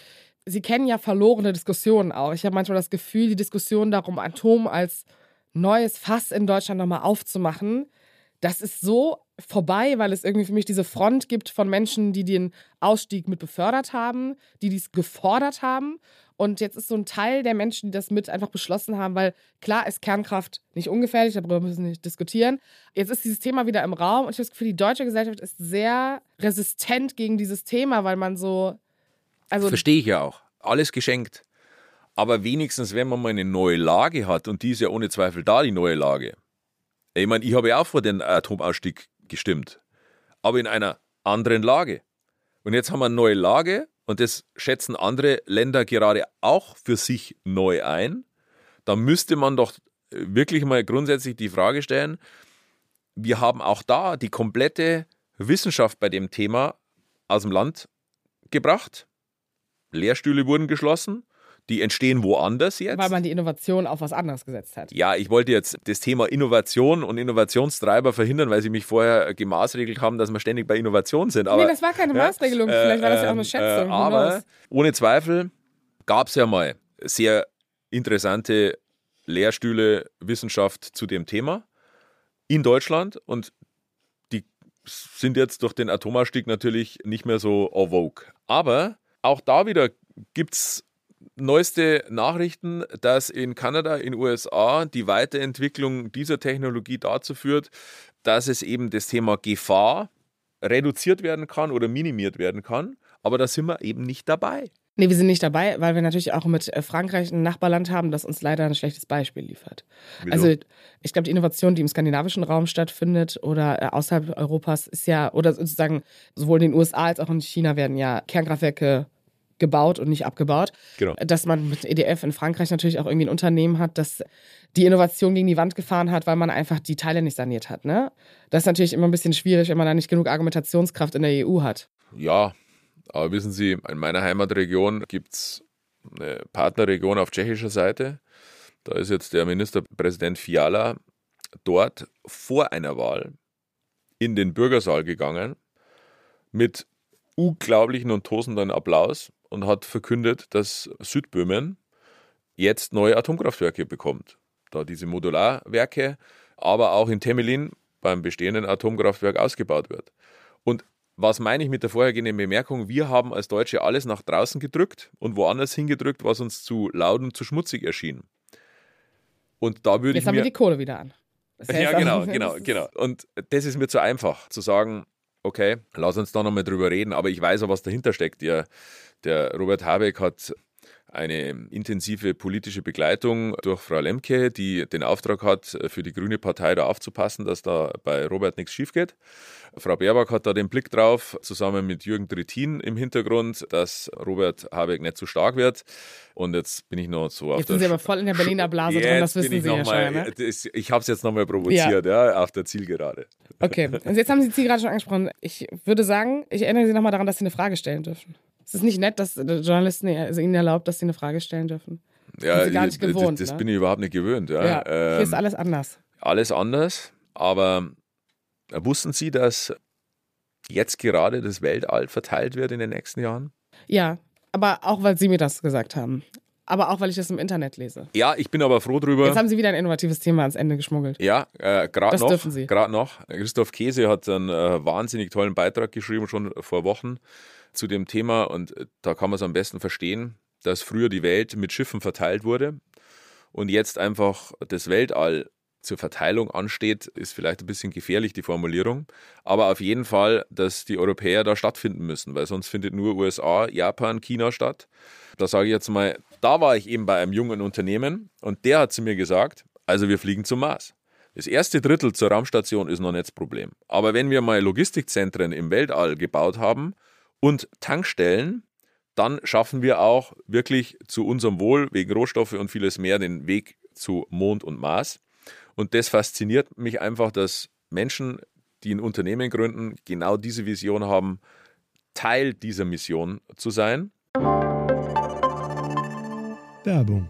Sie kennen ja verlorene Diskussionen auch. Ich habe manchmal das Gefühl, die Diskussion darum, Atom als neues Fass in Deutschland nochmal aufzumachen, das ist so vorbei, weil es irgendwie für mich diese Front gibt von Menschen, die den Ausstieg mit befördert haben, die dies gefordert haben und jetzt ist so ein Teil der Menschen, die das mit einfach beschlossen haben, weil klar ist Kernkraft nicht ungefährlich, darüber müssen wir nicht diskutieren. Jetzt ist dieses Thema wieder im Raum und ich habe das Gefühl, die deutsche Gesellschaft ist sehr resistent gegen dieses Thema, weil man so. Also Verstehe ich ja auch. Alles geschenkt. Aber wenigstens, wenn man mal eine neue Lage hat, und die ist ja ohne Zweifel da, die neue Lage. Ich meine, ich habe ja auch vor den Atomausstieg gestimmt. Aber in einer anderen Lage. Und jetzt haben wir eine neue Lage und das schätzen andere Länder gerade auch für sich neu ein, dann müsste man doch wirklich mal grundsätzlich die Frage stellen, wir haben auch da die komplette Wissenschaft bei dem Thema aus dem Land gebracht. Lehrstühle wurden geschlossen. Die entstehen woanders jetzt. Weil man die Innovation auf was anderes gesetzt hat. Ja, ich wollte jetzt das Thema Innovation und Innovationstreiber verhindern, weil Sie mich vorher gemaßregelt haben, dass wir ständig bei Innovation sind. Aber, nee, das war keine Maßregelung. Ja, Vielleicht war das ja auch eine ähm, Schätzung. Äh, aber ohne Zweifel gab es ja mal sehr interessante Lehrstühle Wissenschaft zu dem Thema in Deutschland und die sind jetzt durch den Atomausstieg natürlich nicht mehr so en vogue. Aber auch da wieder gibt es neueste Nachrichten, dass in Kanada, in USA die Weiterentwicklung dieser Technologie dazu führt, dass es eben das Thema Gefahr reduziert werden kann oder minimiert werden kann. Aber da sind wir eben nicht dabei. Nee, wir sind nicht dabei, weil wir natürlich auch mit äh, Frankreich ein Nachbarland haben, das uns leider ein schlechtes Beispiel liefert. Wieso? Also ich glaube, die Innovation, die im skandinavischen Raum stattfindet oder äh, außerhalb Europas, ist ja, oder sozusagen sowohl in den USA als auch in China werden ja Kernkraftwerke gebaut und nicht abgebaut. Genau. Dass man mit EDF in Frankreich natürlich auch irgendwie ein Unternehmen hat, das die Innovation gegen die Wand gefahren hat, weil man einfach die Teile nicht saniert hat. Ne? Das ist natürlich immer ein bisschen schwierig, wenn man da nicht genug Argumentationskraft in der EU hat. Ja, aber wissen Sie, in meiner Heimatregion gibt es eine Partnerregion auf tschechischer Seite. Da ist jetzt der Ministerpräsident Fiala dort vor einer Wahl in den Bürgersaal gegangen mit unglaublichen und tosenden Applaus und hat verkündet, dass Südböhmen jetzt neue Atomkraftwerke bekommt. Da diese Modularwerke, aber auch in Temelin beim bestehenden Atomkraftwerk ausgebaut wird. Und was meine ich mit der vorhergehenden Bemerkung? Wir haben als Deutsche alles nach draußen gedrückt und woanders hingedrückt, was uns zu laut und zu schmutzig erschien. Und da würde Jetzt ich haben mir, wir die Kohle wieder an. ja, genau, genau, genau. Und das ist mir zu einfach, zu sagen, okay, lass uns da nochmal drüber reden, aber ich weiß auch, was dahinter steckt. Der, der Robert Habeck hat eine intensive politische Begleitung durch Frau Lemke, die den Auftrag hat, für die Grüne Partei da aufzupassen, dass da bei Robert nichts schief geht. Frau Baerbock hat da den Blick drauf, zusammen mit Jürgen Trittin im Hintergrund, dass Robert Habeck nicht zu stark wird. Und jetzt bin ich noch so auf jetzt der... Jetzt sind Sie aber voll in der Berliner Blase drin, das wissen Sie ja schon. Ne? Ich habe es jetzt nochmal provoziert, ja. ja, auf der Zielgerade. Okay, und jetzt haben Sie die Zielgerade schon angesprochen. Ich würde sagen, ich erinnere Sie nochmal daran, dass Sie eine Frage stellen dürfen. Es ist nicht nett, dass Journalisten also Ihnen erlaubt, dass Sie eine Frage stellen dürfen. Ja, Sie gar nicht gewohnt, das, das ne? bin ich überhaupt nicht gewöhnt. Ja. ja hier ähm, ist alles anders. Alles anders, aber wussten Sie, dass jetzt gerade das Weltall verteilt wird in den nächsten Jahren? Ja, aber auch, weil Sie mir das gesagt haben. Aber auch, weil ich das im Internet lese. Ja, ich bin aber froh drüber. Jetzt haben Sie wieder ein innovatives Thema ans Ende geschmuggelt. Ja, äh, gerade noch. dürfen Sie. Gerade noch. Christoph Käse hat einen äh, wahnsinnig tollen Beitrag geschrieben, schon vor Wochen zu dem Thema und äh, da kann man es am besten verstehen, dass früher die Welt mit Schiffen verteilt wurde und jetzt einfach das Weltall zur Verteilung ansteht, ist vielleicht ein bisschen gefährlich, die Formulierung. Aber auf jeden Fall, dass die Europäer da stattfinden müssen, weil sonst findet nur USA, Japan, China statt. Da sage ich jetzt mal, da war ich eben bei einem jungen Unternehmen und der hat zu mir gesagt, also wir fliegen zum Mars. Das erste Drittel zur Raumstation ist noch nicht das Problem. Aber wenn wir mal Logistikzentren im Weltall gebaut haben, und Tankstellen, dann schaffen wir auch wirklich zu unserem Wohl wegen Rohstoffe und vieles mehr den Weg zu Mond und Mars. Und das fasziniert mich einfach, dass Menschen, die ein Unternehmen gründen, genau diese Vision haben, Teil dieser Mission zu sein. Werbung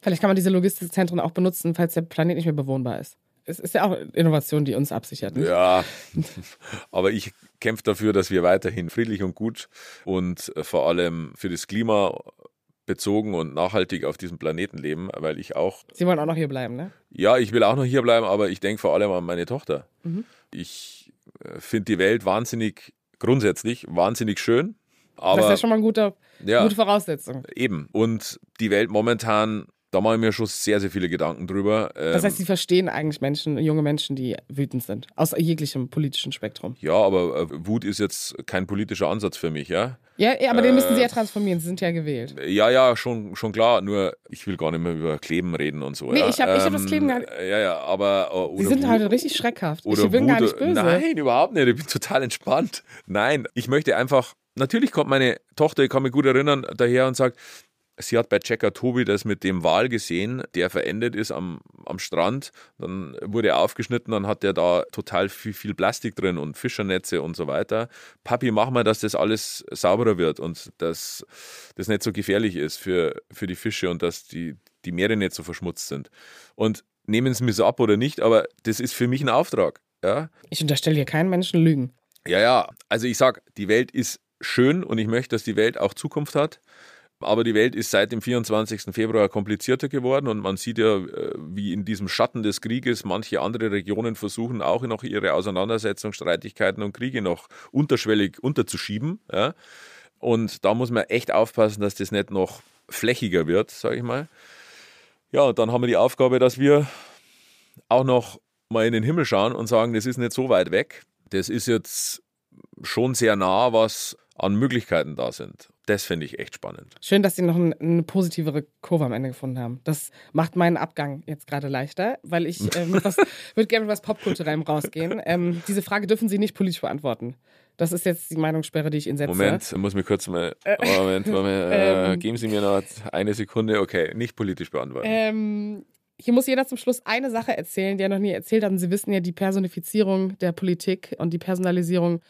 Vielleicht kann man diese Logistikzentren auch benutzen, falls der Planet nicht mehr bewohnbar ist. Es ist ja auch Innovation, die uns absichert. Nicht? Ja, aber ich kämpfe dafür, dass wir weiterhin friedlich und gut und vor allem für das Klima bezogen und nachhaltig auf diesem Planeten leben, weil ich auch. Sie wollen auch noch hier bleiben, ne? Ja, ich will auch noch hier bleiben, aber ich denke vor allem an meine Tochter. Mhm. Ich äh, finde die Welt wahnsinnig, grundsätzlich wahnsinnig schön. Aber, das ist ja schon mal eine gute, ja, gute Voraussetzung. Eben. Und die Welt momentan Da mache ich mir schon sehr, sehr viele Gedanken drüber. Das heißt, Ähm, Sie verstehen eigentlich Menschen, junge Menschen, die wütend sind, aus jeglichem politischen Spektrum. ja, aber äh, Wut ist jetzt kein politischer Ansatz für mich, ja? Ja, ja aber den müssen Sie Äh, ja transformieren. Sie sind ja gewählt. Ja, ja, schon, schon klar. Nur ich will gar nicht mehr über Kleben reden und so. Nee, ja. ich hab- ich hab das Kleben gar nicht- Ja, ja, aber. äh, Sie sind Wut- halt richtig schreckhaft. Ich bin gar Wut- nicht böse. Nein, überhaupt nicht. Ich bin total entspannt. Nein, ich möchte einfach. Natürlich kommt meine Tochter, ich kann mich gut erinnern, daher und sagt, sie hat bei Checker Tobi das mit dem Wal gesehen, der verendet ist am, am Strand. Dann wurde er aufgeschnitten, dann hat der da total viel, viel Plastik drin und Fischernetze und so weiter. Papi, mach mal, dass das alles sauberer wird und dass das nicht so gefährlich ist für, für die Fische und dass die, die Meere nicht so verschmutzt sind. Und nehmen Sie mir so ab oder nicht, aber das ist für mich ein Auftrag. Ja, Ich unterstelle hier keinen Menschen Lügen. ja, ja. Also ich sag, die Welt ist schön und ich möchte, dass die Welt auch Zukunft hat. Aber die Welt ist seit dem 24. Februar komplizierter geworden und man sieht ja, äh, wie in diesem Schatten des Krieges manche andere Regionen versuchen, auch noch ihre Auseinandersetzungen, Streitigkeiten und Kriege noch unterschwellig unterzuschieben. Ja? Und da muss man echt aufpassen, dass das nicht noch flächiger wird, sage ich mal. Ja, und dann haben wir die Aufgabe, dass wir auch noch mal in den Himmel schauen und sagen, das ist nicht so weit weg. Das ist jetzt schon sehr nah, was an Möglichkeiten da sind. Das finde ich echt spannend. Schön, dass Sie noch ein, eine positivere Kurve am Ende gefunden haben. Das macht meinen Abgang jetzt gerade leichter, weil ich äh, mit was, würde gerne mit was Popkulturellem rausgehen. Ähm, diese Frage dürfen Sie nicht politisch beantworten. Das ist jetzt die Meinungssperre, die ich Ihnen setze. Moment, muss mir kurz mal. Moment, Moment äh, Ähm. geben Sie mir noch eine Sekunde. Okay, nicht politisch beantworten. Ähm, hier muss jeder zum Schluss eine Sache erzählen, die er noch nie erzählt hat. Und Sie wissen ja, die Personifizierung der Politik und die Personalisierung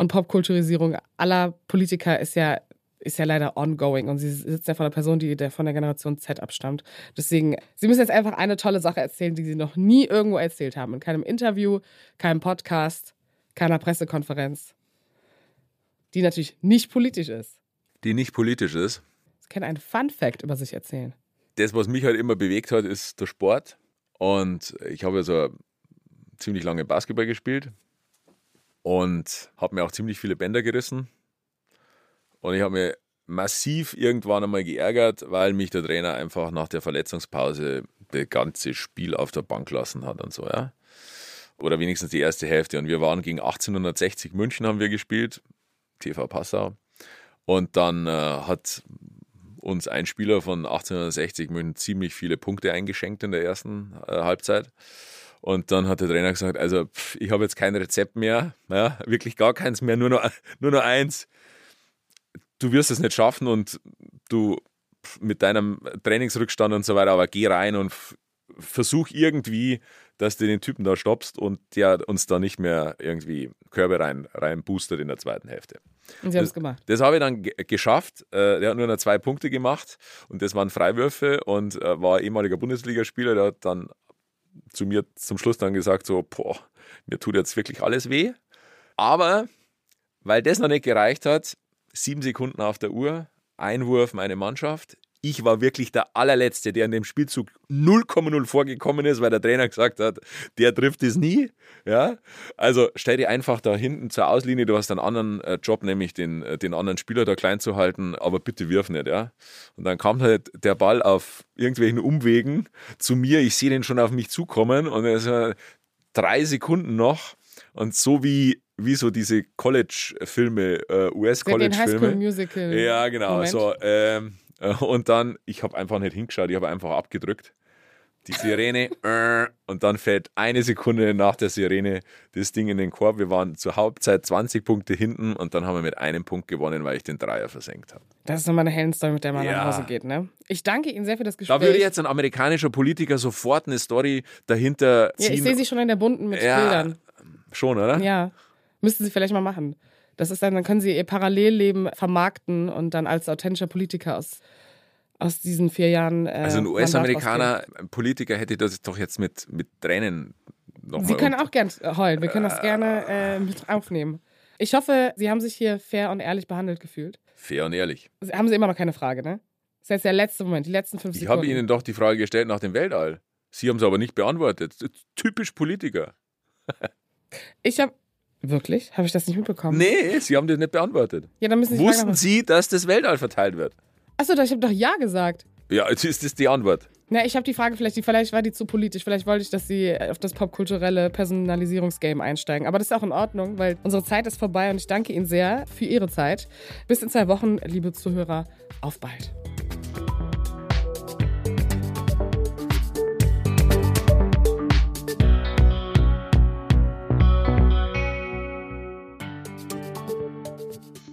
und Popkulturisierung aller Politiker ist ja, ist ja leider ongoing. Und Sie sitzen ja vor einer Person, die der von der Generation Z abstammt. Deswegen, Sie müssen jetzt einfach eine tolle Sache erzählen, die Sie noch nie irgendwo erzählt haben. In keinem Interview, keinem Podcast, keiner Pressekonferenz. Die natürlich nicht politisch ist. Die nicht politisch ist. Sie können einen Fun-Fact über sich erzählen. Das, was mich halt immer bewegt hat, ist der Sport. Und ich habe ja so ziemlich lange Basketball gespielt und habe mir auch ziemlich viele Bänder gerissen. Und ich habe mir massiv irgendwann einmal geärgert, weil mich der Trainer einfach nach der Verletzungspause das ganze Spiel auf der Bank lassen hat und so, ja. Oder wenigstens die erste Hälfte. Und wir waren gegen 1860 München haben wir gespielt, TV Passau. Und dann äh, hat uns ein Spieler von 1860 München ziemlich viele Punkte eingeschenkt in der ersten äh, Halbzeit. Und dann hat der Trainer gesagt, also pff, ich habe jetzt kein Rezept mehr, ja, wirklich gar keins mehr, nur noch, nur noch eins. Du wirst es nicht schaffen und du pff, mit deinem Trainingsrückstand und so weiter, aber geh rein und versuch irgendwie, dass du den Typen da stoppst und der uns da nicht mehr irgendwie Körbe rein, rein boostet in der zweiten Hälfte. Und Sie haben es gemacht. Das habe ich dann ge- geschafft. Äh, Der hat nur noch zwei Punkte gemacht und das waren Freiwürfe und äh, war ehemaliger Bundesligaspieler. Der hat dann zu mir zum Schluss dann gesagt: So, boah, mir tut jetzt wirklich alles weh. Aber weil das noch nicht gereicht hat, sieben Sekunden auf der Uhr, Einwurf meine Mannschaft. Ich war wirklich der allerletzte, der in dem Spielzug 0,0 vorgekommen ist, weil der Trainer gesagt hat, der trifft es nie. Ja? Also stell dir einfach da hinten zur Auslinie, du hast einen anderen äh, Job, nämlich den, äh, den anderen Spieler da klein zu halten, aber bitte wirf nicht. Ja? Und dann kam halt der Ball auf irgendwelchen Umwegen zu mir, ich sehe den schon auf mich zukommen und es war drei Sekunden noch und so wie, wie so diese College-Filme, äh, US-College-Filme. Ja, genau. Moment. So, ähm, äh, und dann, ich habe einfach nicht hingeschaut, ich habe einfach abgedrückt. Die Sirene äh, und dann fällt eine Sekunde nach der Sirene das Ding in den Korb. Wir waren zur Hauptzeit 20 Punkte hinten und dann haben wir mit einem Punkt gewonnen, weil ich den Dreier versenkt habe. Das ist nochmal eine Heldenstory, mit der man Ja. nach Hause geht, ne? Ich danke Ihnen sehr für das Gespräch. Da würde jetzt ein amerikanischer Politiker sofort eine Story dahinter ja, ziehen. ich sehe Sie schon in der bunten mit Ja. Bildern. Schon, oder? Ja. Müssten Sie vielleicht mal machen. Das ist dann, dann können Sie Ihr Parallelleben vermarkten und dann als authentischer Politiker aus, aus diesen vier Jahren. Äh, Also ein US-Amerikaner, Politiker hätte das doch jetzt mit, mit Tränen nochmal. Sie können auch gern heulen. Wir können das gerne äh, mit aufnehmen. Ich hoffe, Sie haben sich hier fair und ehrlich behandelt gefühlt. Fair und ehrlich. Haben Sie immer noch keine Frage, ne? Das ist jetzt der letzte Moment, die letzten fünf Ich Sekunden. habe Ihnen doch die Frage gestellt nach dem Weltall. Sie haben es aber nicht beantwortet. Typisch Politiker. Ich habe. Wirklich? Habe ich das nicht mitbekommen? Nee, Sie haben das nicht beantwortet. Ja, dann müssen Sie die Wussten Sie, dass das Weltall verteilt wird? Achso, ich habe doch Ja gesagt. Ja, jetzt ist das die Antwort. Na, ich habe die Frage, vielleicht, vielleicht war die zu politisch. Vielleicht wollte ich, dass sie auf das popkulturelle Personalisierungsgame einsteigen. Aber das ist auch in Ordnung, weil unsere Zeit ist vorbei und ich danke Ihnen sehr für Ihre Zeit. Bis in zwei Wochen, liebe Zuhörer. Auf bald.